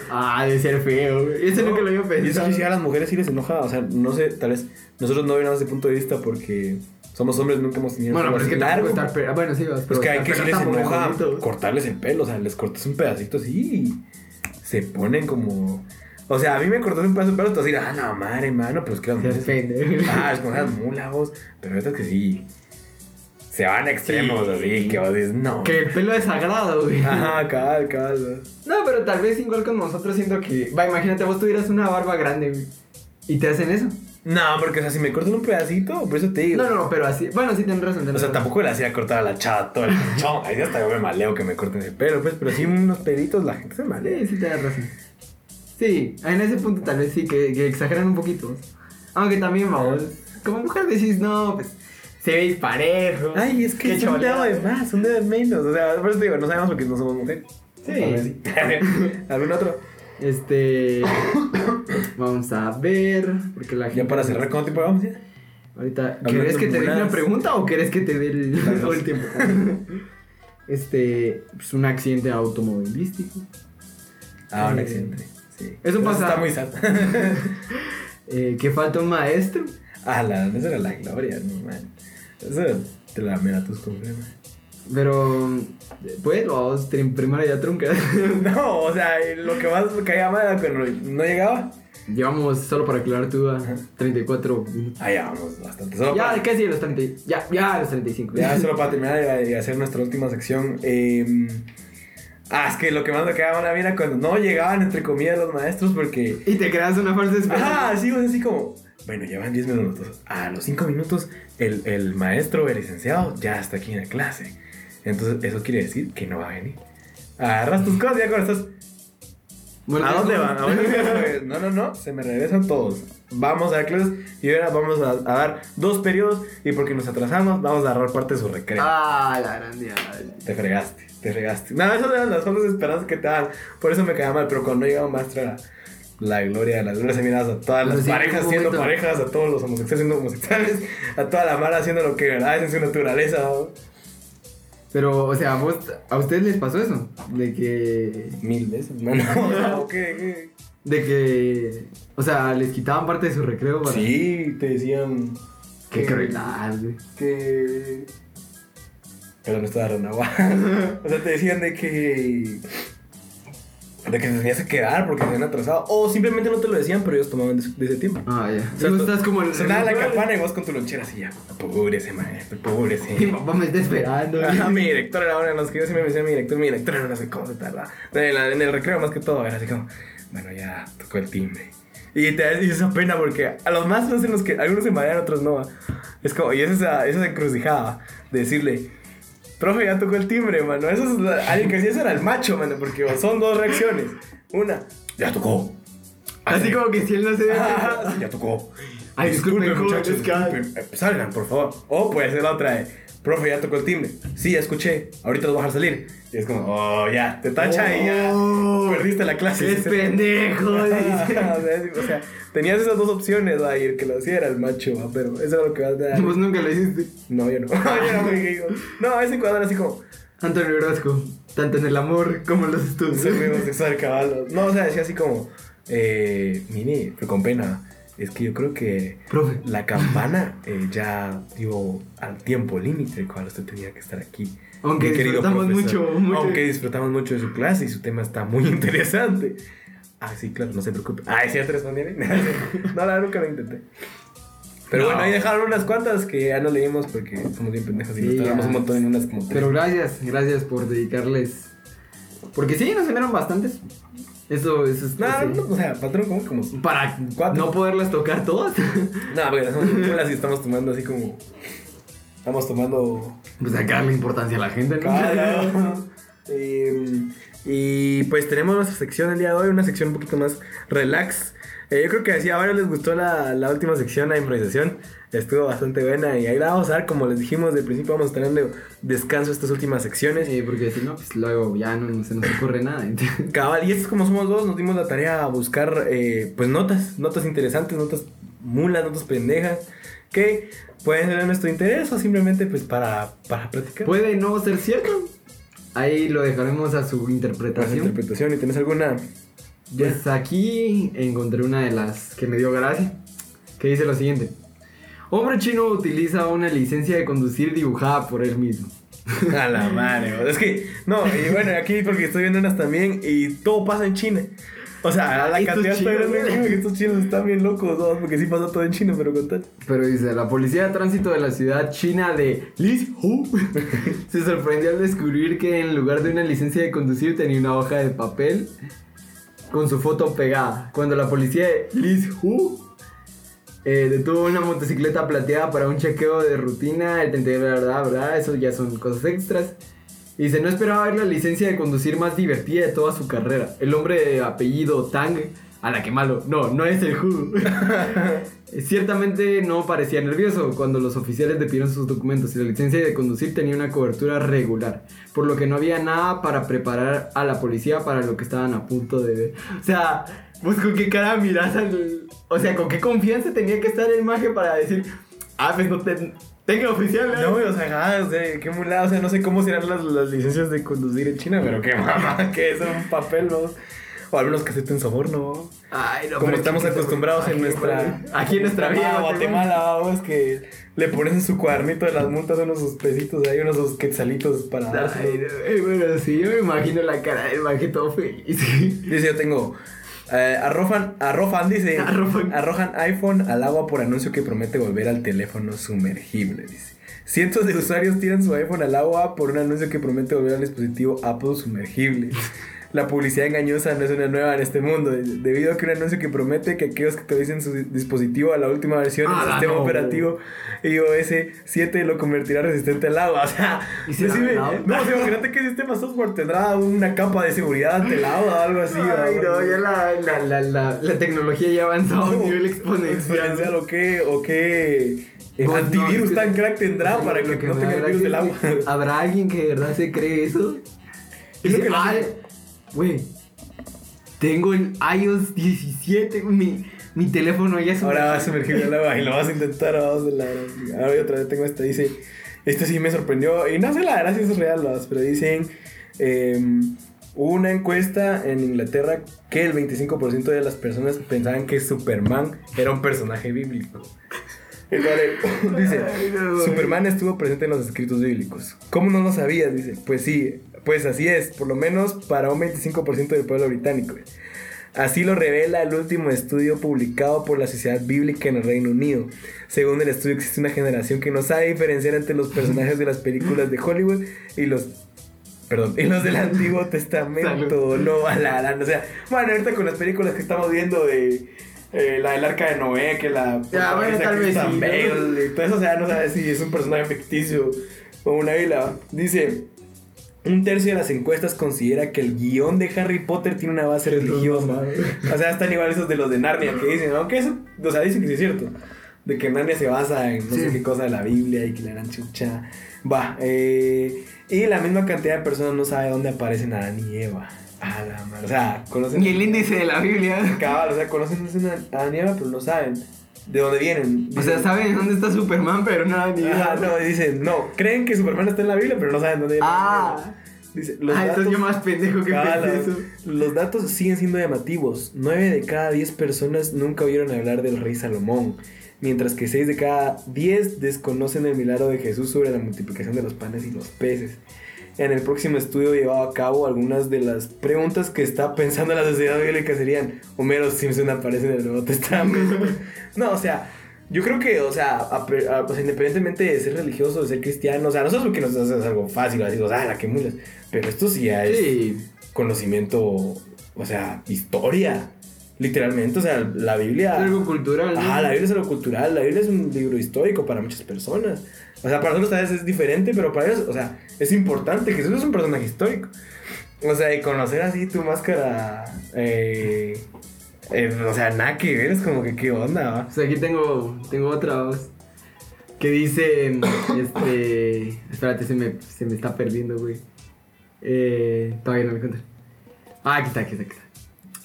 [SPEAKER 3] Ah, debe ser feo, güey. Eso nunca lo había
[SPEAKER 2] Y
[SPEAKER 3] pensado.
[SPEAKER 2] que sí, a las mujeres sí les enoja, o sea, no sé, tal vez nosotros no vemos ese punto de vista porque somos hombres, nunca hemos tenido
[SPEAKER 3] Bueno, pero es que
[SPEAKER 2] largo.
[SPEAKER 3] estar pe- ah, Bueno, sí, vas,
[SPEAKER 2] Es
[SPEAKER 3] pero
[SPEAKER 2] que hay que si les
[SPEAKER 3] es
[SPEAKER 2] enoja cortarles el pelo, o sea, les cortas un pedacito así se ponen como... O sea, a mí me cortas un pedazo de pelo y tú así, ah, no, madre, mano, pero es que las
[SPEAKER 3] Se.
[SPEAKER 2] Ah, es como las mulas, vos. Pero estas que sí... Se van a extremos,
[SPEAKER 3] Sí.
[SPEAKER 2] así, que vos dices, no.
[SPEAKER 3] Que el pelo es sagrado, güey.
[SPEAKER 2] Ajá, cabal, cabal.
[SPEAKER 3] No, pero tal vez igual con nosotros siento que. Va, imagínate, vos tuvieras una barba grande, güey. Y te hacen eso.
[SPEAKER 2] No, porque, o sea, si me cortan un pedacito, por eso te digo.
[SPEAKER 3] No, no, no, pero así. Bueno, sí, tienes razón.
[SPEAKER 2] O sea,
[SPEAKER 3] razón.
[SPEAKER 2] tampoco le hacía cortar a la chava todo el pinchón. Ahí hasta yo me maleo que me corten el pelo, pues. Pero sí, unos peditos, la gente se malea.
[SPEAKER 3] Sí, sí, tienes razón. Sí, en ese punto tal vez sí, que, que exageran un poquito. Aunque también, vamos. Como mujer decís, no, pues. Se ve disparejo.
[SPEAKER 2] Ay, es que es un dedo de más, un dedo de menos. O sea, por eso te digo, no sabemos porque no somos mujeres.
[SPEAKER 3] Sí.
[SPEAKER 2] Sí. [LAUGHS] ¿Algún otro?
[SPEAKER 3] Este. [COUGHS] vamos a ver. Porque la gente.
[SPEAKER 2] Ya para cerrar, ¿cuánto tiempo vamos ya?
[SPEAKER 3] Ahorita, ¿querés que te dé una pregunta o querés que te dé el, todo [LAUGHS] el tiempo? Este, pues un accidente automovilístico.
[SPEAKER 2] Ah, un
[SPEAKER 3] Eh,
[SPEAKER 2] accidente. Sí.
[SPEAKER 3] eso pasa.
[SPEAKER 2] Está muy sad. [LAUGHS]
[SPEAKER 3] Eh, que falta un maestro.
[SPEAKER 2] ah, la, esa era la gloria, no, man. Eso te la mera tus problemas.
[SPEAKER 3] Pero, pues, vamos, en primaria ya trunca. [LAUGHS]
[SPEAKER 2] No, o sea, lo que más caía mal era cuando no llegaba.
[SPEAKER 3] Llevamos, solo para aclarar tu duda, 34 minutos.
[SPEAKER 2] Ah, ya vamos bastante. Solo
[SPEAKER 3] Ya,
[SPEAKER 2] para,
[SPEAKER 3] casi a los 30. Ya, ya los 35.
[SPEAKER 2] ya solo para [LAUGHS] terminar y hacer nuestra última sección. eh, ah, es que lo que más me caía mal era cuando no llegaban, entre comillas, los maestros porque.
[SPEAKER 3] Y te creas una falsa esperanza.
[SPEAKER 2] Ah, sí, pues, así como. Bueno, llevan 10 minutos. A los 5 minutos, el, el maestro, el licenciado, ya está aquí en la clase. Entonces, eso quiere decir que no va a venir. Agarras tus cosas y ya cuando estás.
[SPEAKER 3] Bueno,
[SPEAKER 2] ¿A dónde van? ¿A dónde van? [LAUGHS] No, no, no, se me regresan todos. Vamos a dar clases y ahora vamos a, a dar dos periodos y porque nos atrasamos, vamos a agarrar parte de su recreo.
[SPEAKER 3] Ah, la grande.
[SPEAKER 2] Te fregaste, te fregaste. No, esas eran las falsas esperanzas que te dan. Por eso me caía mal, pero cuando llegaba un maestro era la gloria, las glorias sembradas a todas las
[SPEAKER 3] Pues sí,
[SPEAKER 2] parejas siendo parejas, a todos los homosexuales siendo homosexuales, a toda la mala haciendo lo que de verdad es en su naturaleza. ¿no?
[SPEAKER 3] Pero, o sea, ¿a, vos, ¿a ustedes les pasó eso? De que.
[SPEAKER 2] Mil veces, mano. [LAUGHS] [LAUGHS]
[SPEAKER 3] De que. O sea, les quitaban parte de su recreo para.
[SPEAKER 2] Sí, te decían
[SPEAKER 3] Qué
[SPEAKER 2] que-
[SPEAKER 3] crueldad, güey.
[SPEAKER 2] que. Perdón, estaba renagua. [LAUGHS] o sea, te decían de que. De que te tenías que quedar porque te habían atrasado. O simplemente no te lo decían, pero ellos tomaban de, de ese tiempo.
[SPEAKER 3] Ah, ya.
[SPEAKER 2] O sea,
[SPEAKER 3] Tú
[SPEAKER 2] tú-
[SPEAKER 3] estás como el.
[SPEAKER 2] Sonaba la campana y vos con tu lonchera así ya. Apúrese, maestro, apúrese.
[SPEAKER 3] Mi papá me está esperando.
[SPEAKER 2] Ajá, [LAUGHS] mi director era una de las que yo siempre me decía mi director, mi director era no sé cómo se tarda. En, la- en el recreo más que todo, era así como, bueno, ya tocó el timbre. Y te da esa pena porque a los maestros en los que algunos se marean, otros no. Es como, y es esa, esa encrucijada de decirle, profe, ya tocó el timbre, mano. Eso es la- alguien que decía eso era el macho, mano, porque son dos reacciones. Una, ya tocó.
[SPEAKER 3] Así como que si él no se
[SPEAKER 2] Ah, ya tocó.
[SPEAKER 3] Ay, disculpen,
[SPEAKER 2] muchachos,
[SPEAKER 3] jóvenes,
[SPEAKER 2] disculpen. Eh, salgan, por favor. O puede ser la otra de, profe, ya tocó el timbre. Sí, ya escuché. Ahorita los voy a dejar salir. Y es como, oh, ya, te tacha y ya.
[SPEAKER 3] Oh,
[SPEAKER 2] Perdiste la clase.
[SPEAKER 3] Es [LAUGHS] pendejo, [LAUGHS]
[SPEAKER 2] o, sea, tenías esas dos opciones, va, el que lo hacía era el macho, va, pero eso era lo que vas a dar.
[SPEAKER 3] Vos nunca lo hiciste.
[SPEAKER 2] No, yo no. [LAUGHS] yo no me digo. No, a veces cuando era así como,
[SPEAKER 3] Antonio Orozco, tanto en el amor como en los estudios.
[SPEAKER 2] muy homosexual, caballo. No, o sea, decía así como, eh, Mini, pero con pena. Es que yo creo que
[SPEAKER 3] Profe.
[SPEAKER 2] la campana eh, ya dio al tiempo límite el cual usted tenía que estar aquí.
[SPEAKER 3] Aunque
[SPEAKER 2] Mi
[SPEAKER 3] disfrutamos mucho, mucho.
[SPEAKER 2] Aunque disfrutamos mucho de su clase y su tema está muy [LAUGHS] interesante. Ah, sí, claro, no se preocupe. Ah, ¿sí ya te respondieron? no, la nunca lo intenté. Pero
[SPEAKER 3] No.
[SPEAKER 2] bueno, ahí dejaron unas cuantas que ya no leímos porque somos bien pendejos y
[SPEAKER 3] Sí,
[SPEAKER 2] nos tardamos un montón en unas como tres.
[SPEAKER 3] Pero gracias, gracias por dedicarles. Porque sí, nos enviaron bastantes. Eso, eso es. Sí.
[SPEAKER 2] no, o sea, patrón, como como.
[SPEAKER 3] Para
[SPEAKER 2] Cuatro.
[SPEAKER 3] no poderlas tocar todas.
[SPEAKER 2] No, porque somos [LAUGHS] las estamos tomando así como. Estamos tomando.
[SPEAKER 3] pues sacarle importancia a la gente, ¿no?
[SPEAKER 2] Claro. [LAUGHS] Eh, y pues tenemos nuestra sección el día de hoy, una sección un poquito más relax. Eh, yo creo que así a varios les gustó la, la última sección, la improvisación. Estuvo bastante buena y ahí la vamos a dar, como les dijimos de principio, vamos a tener de descanso estas últimas secciones.
[SPEAKER 3] Sí, porque si no, pues luego ya no se nos ocurre nada. [LAUGHS]
[SPEAKER 2] Cabal, y es como somos dos, nos dimos la tarea a buscar eh, pues notas, notas interesantes, notas mulas, notas pendejas, que pueden ser de nuestro interés o simplemente pues para, para practicar.
[SPEAKER 3] Puede no ser cierto. Ahí lo dejaremos a su
[SPEAKER 2] Para su
[SPEAKER 3] interpretación.
[SPEAKER 2] interpretación y tenés alguna...
[SPEAKER 3] Pues aquí encontré una de las que me dio gracia, que dice lo siguiente. Hombre chino utiliza una licencia de conducir dibujada por él mismo. [LAUGHS]
[SPEAKER 2] A la madre, es que, no, y bueno, aquí porque estoy viendo unas también y todo pasa en China. O sea, la cantidad
[SPEAKER 3] güey.
[SPEAKER 2] que estos chinos están bien locos, ¿no? porque sí pasa todo en chino, pero con tal.
[SPEAKER 3] Pero dice, la policía de tránsito de la ciudad china de Lizhu [LAUGHS] se sorprendió al descubrir que en lugar de una licencia de conducir tenía una hoja de papel con su foto pegada. Cuando la policía de Lizhu eh, detuvo una motocicleta plateada para un chequeo de rutina, el 31 de verdad, verdad, eso ya son cosas extras. Y dice, no esperaba ver la licencia de conducir más divertida de toda su carrera. El hombre de apellido Tang, a la que malo, no, no es el Hu. [LAUGHS] Ciertamente no parecía nervioso cuando los oficiales le pidieron sus documentos y la licencia de conducir tenía una cobertura regular, por lo que no había nada para preparar a la policía para lo que estaban a punto de ver. O sea, pues con qué cara miras al... O sea, con qué confianza tenía que estar el maje para decir, ah, pues no te... Tenga oficial, ¿eh?".
[SPEAKER 2] No, o sea, ah, o sea, qué mulada, o sea, no sé cómo serán las, las licencias de conducir en China, pero qué [LAUGHS] mamá, que es un papel, ¿no? O al menos que acepten soborno.
[SPEAKER 3] Ay, no,
[SPEAKER 2] Como estamos acostumbrados en nuestra.
[SPEAKER 3] Aquí en nuestra vida.
[SPEAKER 2] Guatemala, vamos, que le ponen en su cuadernito de las multas unos sus pesitos ahí, unos sus quetzalitos para
[SPEAKER 3] Ay, eh, bueno, sí, yo me imagino la cara del maje todo feliz. [LAUGHS]
[SPEAKER 2] Dice, yo tengo. Eh, arrojan, arrojan, dice.
[SPEAKER 3] Arrojan.
[SPEAKER 2] Arrojan iPhone al agua por anuncio que promete volver al teléfono sumergible, dice. Cientos de usuarios tiran su iPhone al agua por un anuncio que promete volver al dispositivo Apple sumergible. La publicidad engañosa no es una nueva en este mundo, debido a que un anuncio que promete que aquellos que actualicen su dispositivo a la última versión del
[SPEAKER 3] Ah,
[SPEAKER 2] sistema
[SPEAKER 3] no.
[SPEAKER 2] operativo iOS 7 lo convertirá resistente al agua. [LAUGHS] O sea,
[SPEAKER 3] ¿Y si
[SPEAKER 2] no, o sea, imagínate que el sistema software tendrá una capa de seguridad ante el agua o algo así.
[SPEAKER 3] Ay,
[SPEAKER 2] ¿no?
[SPEAKER 3] ya la, la, la, la, tecnología ya avanzó a un nivel exponencial.
[SPEAKER 2] o qué, o qué
[SPEAKER 3] no,
[SPEAKER 2] antivirus tan crack tendrá para que,
[SPEAKER 3] que
[SPEAKER 2] no tenga el virus del agua.
[SPEAKER 3] ¿Habrá alguien que de verdad se cree eso?
[SPEAKER 2] Es lo que la-
[SPEAKER 3] "Ay, güey, tengo el iOS 17, mi, mi teléfono ya es
[SPEAKER 2] Ahora va a sumergir el agua y lo vas a intentar. Vamos a la Ahora otra vez tengo esta. Dice: Este sí me sorprendió. Y no sé la verdad si es real, vas, pero dicen: em, una encuesta en Inglaterra que el 25% de las personas pensaban que Superman era un personaje bíblico. Vale, [LAUGHS] dice. Superman estuvo presente en los escritos bíblicos. ¿Cómo no lo sabías? Dice, pues sí, pues así es, por lo menos para un 25% del pueblo británico. Así lo revela el último estudio publicado por la Sociedad Bíblica en el Reino Unido. Según el estudio existe una generación que no sabe diferenciar entre los personajes de las películas de Hollywood y los perdón, y los del Antiguo [LAUGHS] Testamento. No, a la gran, o sea, bueno, ahorita con las películas que estamos viendo de eh, la del Arca de Noé, que la
[SPEAKER 3] Ya, bueno, tal vez sí,
[SPEAKER 2] y todo eso, o sea, no sabe si es un personaje ficticio o una isla. Dice, un tercio de las encuestas considera que el guion de Harry Potter tiene una base religiosa. O sea, están igual esos de los de Narnia que dicen, aunque eso, o sea, dicen que sí es cierto. De que Narnia se basa en no sé qué cosa de la Biblia y que la gran chucha. Va, eh, y la misma cantidad de personas no sabe dónde aparecen Adán y Eva. A la madre. O sea, conocen.
[SPEAKER 3] Ni el índice de la Biblia.
[SPEAKER 2] Cabal, o sea, conocen a Adán y Eva, pero no saben de dónde vienen.
[SPEAKER 3] O sea, saben dónde está Superman, pero nada, ni idea.
[SPEAKER 2] no, dicen, no, creen que Superman está en la Biblia, pero no saben dónde
[SPEAKER 3] Ah.
[SPEAKER 2] Dice, los
[SPEAKER 3] ah, entonces
[SPEAKER 2] datos-
[SPEAKER 3] yo más pendejo que
[SPEAKER 2] Ah,
[SPEAKER 3] pensé eso.
[SPEAKER 2] Los datos siguen siendo llamativos. 9 de cada 10 personas nunca oyeron hablar del rey Salomón, mientras que 6 de cada 10 desconocen el milagro de Jesús sobre la multiplicación de los panes y los peces. En el próximo estudio llevado a cabo, algunas de las preguntas que está pensando la sociedad bíblica serían: Homero Simpson aparece en el Nuevo Testamento. [LAUGHS] no, o sea, yo creo que, o sea, a- a- o sea, independientemente de ser religioso, de ser cristiano, o sea, nosotros lo que nos hace es algo fácil, así, o sea, la que mulas. Pero esto sí ya es
[SPEAKER 3] Sí.
[SPEAKER 2] conocimiento, o sea, historia. Literalmente, o sea, la Biblia.
[SPEAKER 3] Es algo cultural. ¿no?
[SPEAKER 2] Ajá, la Biblia es algo cultural, la Biblia es un libro histórico para muchas personas. O sea, para nosotros tal vez es diferente, pero para ellos, o sea, es importante. Jesús es un personaje histórico. O sea, y conocer así tu máscara, eh, eh, o sea, nada que ver, es como que qué onda, ¿va?
[SPEAKER 3] O sea, aquí tengo, tengo otra voz que dice, [COUGHS] este, espérate, se me, se me está perdiendo, güey. Eh, todavía no me encuentro. Ah, aquí está, aquí está, aquí está.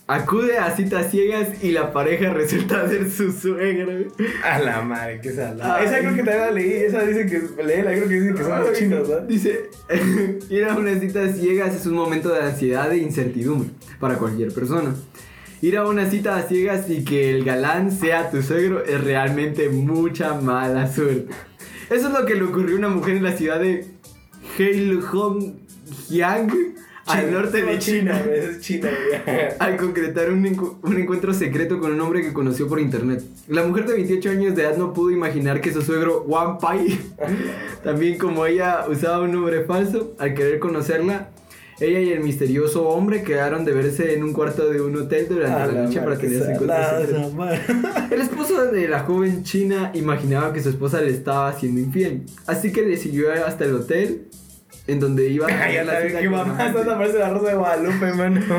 [SPEAKER 3] Acude a citas ciegas y la pareja [LAUGHS] resulta ser su suegra.
[SPEAKER 2] A la madre, qué salada. Esa creo que también la leí, esa dice que, léela, creo que dicen que son los chinos, ¿verdad?
[SPEAKER 3] Dice, [LAUGHS] ir a unas citas ciegas es un momento de ansiedad e incertidumbre para cualquier persona. Ir a una cita a ciegas y que el galán sea tu suegro es realmente mucha mala suerte. Eso es lo que le ocurrió a una mujer en la ciudad de Heilongjiang, al norte de China.
[SPEAKER 2] Es China.
[SPEAKER 3] Al concretar un, encu- un encuentro secreto con un hombre que conoció por internet. La mujer de 28 años de edad no pudo imaginar que su suegro Wang Pai, [LAUGHS] también como ella usaba un nombre falso, al querer conocerla, ella y el misterioso hombre quedaron de verse en un cuarto de un hotel durante la noche para tener ese encuentro. [LAUGHS] El esposo de la joven china imaginaba que su esposa le estaba haciendo infiel, así que le siguió hasta el hotel en donde iba [LAUGHS] a
[SPEAKER 2] ya sabes
[SPEAKER 3] con
[SPEAKER 2] mamá,
[SPEAKER 3] amante.
[SPEAKER 2] esta parece la rosa de Guadalupe, mano. [LAUGHS]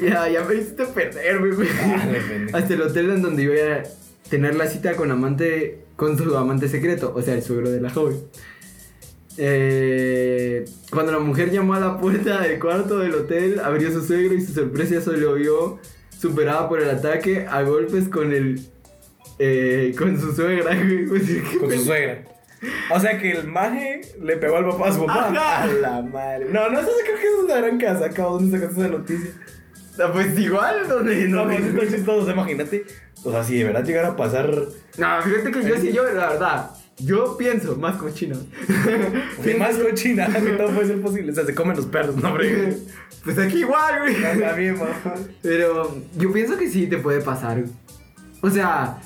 [SPEAKER 3] Ya, ya me hiciste perder, güey.
[SPEAKER 2] Ah.
[SPEAKER 3] Hasta el hotel en donde iba a tener la cita con amante, con su amante secreto, o sea, el suegro de la joven. Eh, cuando la mujer llamó a la puerta del cuarto del hotel, abrió su suegro y su sorpresa solo vio, superada por el ataque, a golpes con el, eh, con su suegra. güey. Pues, [LAUGHS] ¿qué
[SPEAKER 2] Con su suegra. O sea que el maje le pegó al papá a su papá.
[SPEAKER 3] Ajá.
[SPEAKER 2] A la madre. No, no sé, creo que eso es la gran casa. Acabo, ¿dónde sacaste esa noticia?
[SPEAKER 3] Ah, Pues igual, donde
[SPEAKER 2] No,
[SPEAKER 3] no,
[SPEAKER 2] pues está chistoso, imagínate. O sea, si de verdad llegara a pasar.
[SPEAKER 3] No, fíjate que yo sí, yo, la verdad, yo pienso más cochino.
[SPEAKER 2] De [LAUGHS] más cochina, que todo puede ser posible. O sea, se comen los perros, no, hombre. [LAUGHS]
[SPEAKER 3] Pues aquí igual, güey.
[SPEAKER 2] Bien, mamá.
[SPEAKER 3] Pero yo pienso que sí te puede pasar. O sea,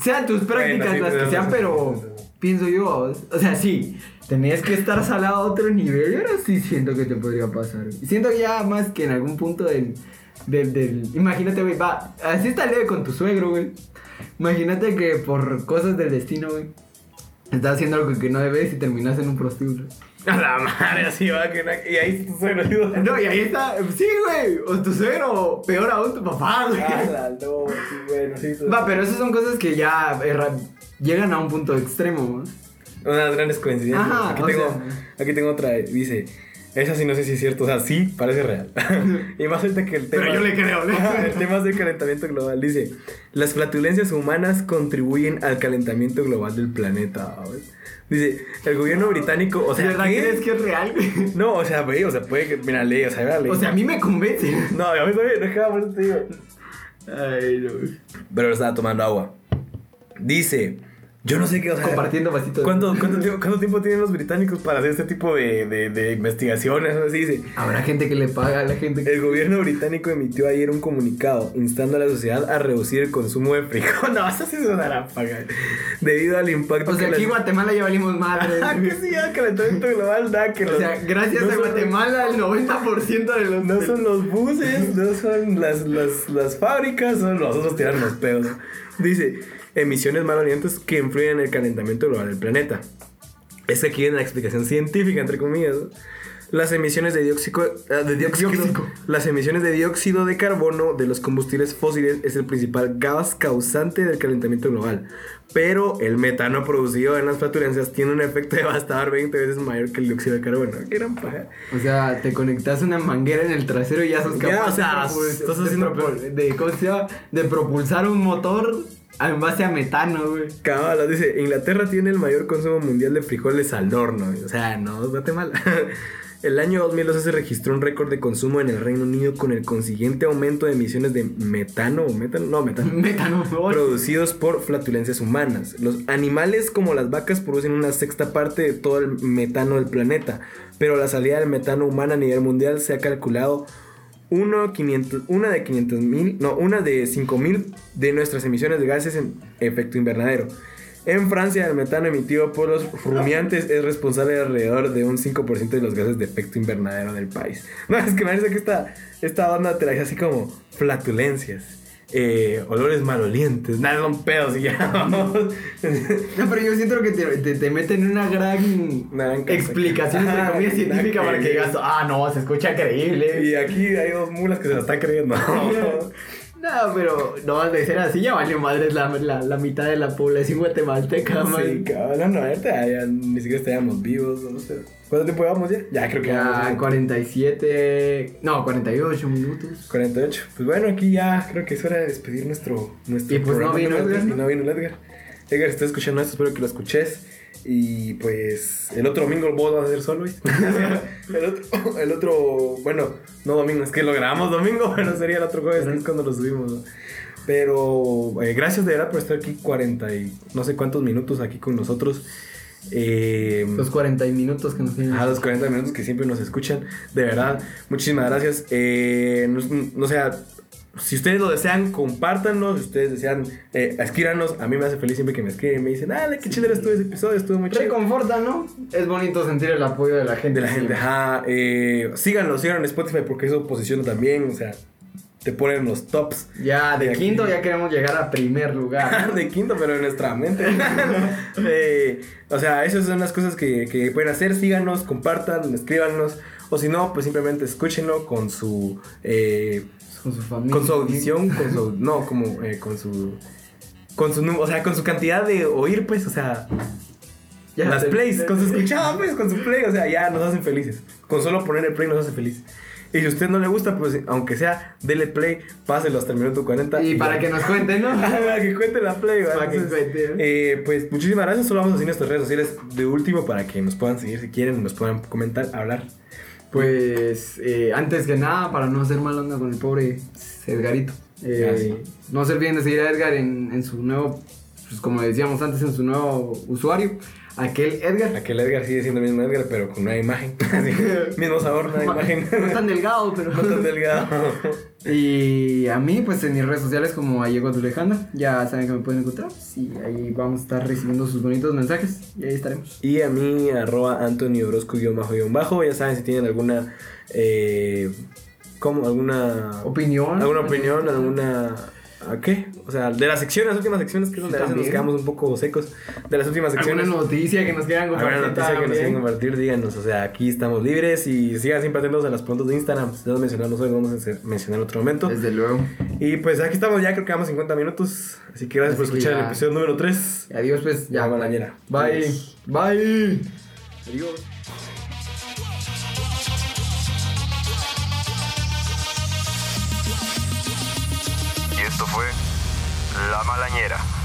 [SPEAKER 3] sean tus prácticas
[SPEAKER 2] Bueno, sí,
[SPEAKER 3] las que sean, pero pienso yo, o sea, sí, tenías que estar salado a otro nivel. Yo ahora sí siento que te podría pasar. Siento ya más que en algún punto del. del, del- imagínate, güey, va, así está leve con tu suegro, güey. Imagínate que por cosas del destino, güey, estás haciendo algo que no debes y terminas en un prostíbulo.
[SPEAKER 2] A la madre, así va. Que na- y ahí tu suegro.
[SPEAKER 3] No, y ahí está, sí, güey, o tu suegro, peor aún, tu papá, güey.
[SPEAKER 2] No, sí, bueno, sí.
[SPEAKER 3] Va, pero esas son cosas que ya llegan a un punto extremo. ¿no?
[SPEAKER 2] Unas grandes coincidencias.
[SPEAKER 3] Ajá,
[SPEAKER 2] aquí, tengo,
[SPEAKER 3] sea-
[SPEAKER 2] aquí tengo otra. Dice. Esa sí no sé si es cierto, o sea, sí, parece real. [LAUGHS] y más ahorita que el tema...
[SPEAKER 3] Pero yo le creo, ¿no?
[SPEAKER 2] El tema es del calentamiento global. Dice, las flatulencias humanas contribuyen al calentamiento global del planeta. Dice, el gobierno británico, o
[SPEAKER 3] ¿De
[SPEAKER 2] sea,
[SPEAKER 3] verdad
[SPEAKER 2] ¿qué?
[SPEAKER 3] crees que es real? [LAUGHS]
[SPEAKER 2] No, o sea, ve, o sea, puede que, mira, lee, o sea, lee.
[SPEAKER 3] O sea, a mí me convence. [LAUGHS]
[SPEAKER 2] No, a mí también, déjame, por eso te digo.
[SPEAKER 3] Ay, no.
[SPEAKER 2] Pero él estaba tomando agua. Dice, yo no sé qué, o sea,
[SPEAKER 3] Compartiendo vasitos.
[SPEAKER 2] ¿Cuánto, cuánto, tiempo, cuánto tiempo tienen los británicos para hacer este tipo de, de, de investigaciones? Así dice.
[SPEAKER 3] Habrá gente que le paga a la gente que...
[SPEAKER 2] El gobierno británico emitió ayer un comunicado instando a la sociedad a reducir el consumo de frijol. [LAUGHS] No, eso sí es una ráfaga. Debido al impacto
[SPEAKER 3] O sea,
[SPEAKER 2] que
[SPEAKER 3] aquí en Guatemala ya valimos madre. [LAUGHS]
[SPEAKER 2] Ah, que sí, ya calentamiento global, nada que
[SPEAKER 3] O
[SPEAKER 2] los-
[SPEAKER 3] sea, gracias
[SPEAKER 2] no
[SPEAKER 3] a Guatemala, el 90% de los...
[SPEAKER 2] No son los buses, no son las, las, las fábricas, son nosotros tirando los pedos. Dice, emisiones malolientes que influyen en el calentamiento global del planeta. Es que aquí viene la explicación científica, entre comillas. ¿no? Las emisiones de dióxido, ah, de dióxido, [LAUGHS] las emisiones de dióxido de carbono de los combustibles fósiles es el principal gas causante del calentamiento global. Pero el metano producido en las flatulencias tiene un efecto [LAUGHS] devastador 20 veces mayor que el dióxido de carbono. Qué gran paja.
[SPEAKER 3] O sea, te conectas una manguera en el trasero y ya sos
[SPEAKER 2] Ya,
[SPEAKER 3] capaz
[SPEAKER 2] o sea,
[SPEAKER 3] de, propul-
[SPEAKER 2] estás
[SPEAKER 3] de de, de propulsar un motor en base a metano, güey.
[SPEAKER 2] Cabala dice, Inglaterra tiene el mayor consumo mundial de frijoles al horno. O sea, no Guatemala. [LAUGHS] El año 2012 se registró un récord de consumo en el Reino Unido con el consiguiente aumento de emisiones de metano o metano, no, metano. [LAUGHS]
[SPEAKER 3] Metano.
[SPEAKER 2] Producidos por flatulencias humanas. Los animales como las vacas producen una sexta parte de todo el metano del planeta, pero la salida del metano humana a nivel mundial se ha calculado uno, 500 una de 500 mil, no, una de 5 mil de nuestras emisiones de gases en efecto invernadero. En Francia, el metano emitido por los rumiantes es responsable de alrededor de un 5% de los gases de efecto invernadero del país. [LAUGHS] No, es que me parece que esta, esta banda dice así como flatulencias, eh, olores malolientes, nada, son pedos y ya. [LAUGHS]
[SPEAKER 3] No, pero yo siento que te, te, te meten una gran
[SPEAKER 2] gran
[SPEAKER 3] explicación entre [LAUGHS] comillas científica para
[SPEAKER 2] que
[SPEAKER 3] digas, ah, no, se escucha creíble.
[SPEAKER 2] y aquí hay dos mulas que se la están creyendo. [LAUGHS]
[SPEAKER 3] No, pero no, de ser así ya valió madres la, la, la mitad de la población guatemalteca,
[SPEAKER 2] Sí,
[SPEAKER 3] man.
[SPEAKER 2] cabrón, no, ahorita ya ni siquiera estaríamos vivos, no sé. ¿Cuánto tiempo llevamos ya? Ya creo que
[SPEAKER 3] Ya,
[SPEAKER 2] vamos,
[SPEAKER 3] 47, no, 48 minutos.
[SPEAKER 2] 48. Pues bueno, aquí ya creo que es hora de despedir nuestro, nuestro
[SPEAKER 3] Y pues no vino Edgar, ¿no?
[SPEAKER 2] no vino Edgar. Edgar, si estás escuchando esto, espero que lo escuches. Y pues el otro domingo vos vas a hacer solo. [LAUGHS] el, otro, el otro, bueno, no domingo, es que lo grabamos domingo, [LAUGHS] pero sería el otro jueves, es cuando lo subimos. ¿no? Pero eh, gracias de verdad por estar aquí 40 y no sé cuántos minutos aquí con nosotros. Eh,
[SPEAKER 3] Los 40 minutos que nos tienen.
[SPEAKER 2] a los 40 minutos que siempre nos escuchan. De verdad, muchísimas gracias. Eh, no, no sea, si ustedes lo desean, compártanlo. Si ustedes desean, eh, escríbanos. A mí me hace feliz siempre que me escriben. Me dicen, dale, qué chido estuvo ese episodio, estuvo muy chido.
[SPEAKER 3] Reconforta, ¿no? Es bonito sentir el apoyo de la gente.
[SPEAKER 2] De la gente, ajá. Eh, síganlo, síganlo en Spotify porque eso posiciona también. O sea, te ponen los tops.
[SPEAKER 3] Ya, de
[SPEAKER 2] De aquí.
[SPEAKER 3] quinto ya queremos llegar a primer lugar. [LAUGHS]
[SPEAKER 2] de quinto, pero en nuestra mente. [LAUGHS] Eh, o sea, esas son las cosas que, que pueden hacer. Síganos, compartan, escríbanos. O si no, pues simplemente escúchenlo con su. eh,
[SPEAKER 3] Con su familia.
[SPEAKER 2] con su audición, con su. No, como. eh, con su. Con su. O sea, con su cantidad de oír, pues, o sea.
[SPEAKER 3] Ya,
[SPEAKER 2] las
[SPEAKER 3] te-
[SPEAKER 2] plays,
[SPEAKER 3] te-
[SPEAKER 2] con su escuchada, pues, con su play. O sea, ya nos hacen felices. Con solo poner el play nos hace feliz. Y si a usted no le gusta, pues, aunque sea, dele play, páselo hasta el minuto 40.
[SPEAKER 3] Y para
[SPEAKER 2] ya.
[SPEAKER 3] que nos cuenten, ¿no? [LAUGHS]
[SPEAKER 2] para que cuente la play, ¿verdad?
[SPEAKER 3] Para que cuente.
[SPEAKER 2] eh, pues muchísimas gracias. Solo vamos a decir nuestras redes sociales de último para que nos puedan seguir si quieren, nos puedan comentar, hablar.
[SPEAKER 3] Pues eh, antes que nada, para no hacer mal onda con el pobre Edgarito. eh, no se olviden de seguir a Edgar en, en su nuevo, pues como decíamos antes, en su nuevo usuario. Aquel Edgar.
[SPEAKER 2] Aquel Edgar sigue siendo el mismo Edgar, pero con una imagen. [LAUGHS] [LAUGHS] Mismo sabor, una imagen.
[SPEAKER 3] No tan [LAUGHS] delgado, pero.
[SPEAKER 2] No tan delgado.
[SPEAKER 3] Y a mí, pues en mis redes sociales como Ayego Alejandra, ya saben que me pueden encontrar. Y ahí vamos a estar recibiendo sus bonitos mensajes y ahí estaremos.
[SPEAKER 2] Y a mí, arroba Antonio Orozco guion bajo guion bajo. Ya saben si tienen alguna. Eh, ¿Cómo? ¿Alguna.
[SPEAKER 3] Opinión.
[SPEAKER 2] ¿Alguna opinión? ¿Alguna.? ¿A qué? O sea, de las secciones, las últimas secciones, que es donde
[SPEAKER 3] Sí,
[SPEAKER 2] a veces nos quedamos un poco secos. De las últimas secciones.
[SPEAKER 3] ¿Alguna noticia que nos quieran compartir?
[SPEAKER 2] Alguna noticia que nos quieran compartir, díganos. O sea, aquí estamos libres y sigan siempre atentos a las preguntas de Instagram. Si no mencionamos hoy, vamos a mencionar en otro momento.
[SPEAKER 3] Desde luego.
[SPEAKER 2] Y pues aquí estamos ya, creo que vamos 50 minutos. Así que gracias por
[SPEAKER 3] Así
[SPEAKER 2] escuchar el
[SPEAKER 3] ya.
[SPEAKER 2] episodio número 3.
[SPEAKER 3] Y adiós, pues. Ya.
[SPEAKER 2] Ya, malañera.
[SPEAKER 3] Bye. Bye. Adiós.
[SPEAKER 1] Esto fue La Malañera.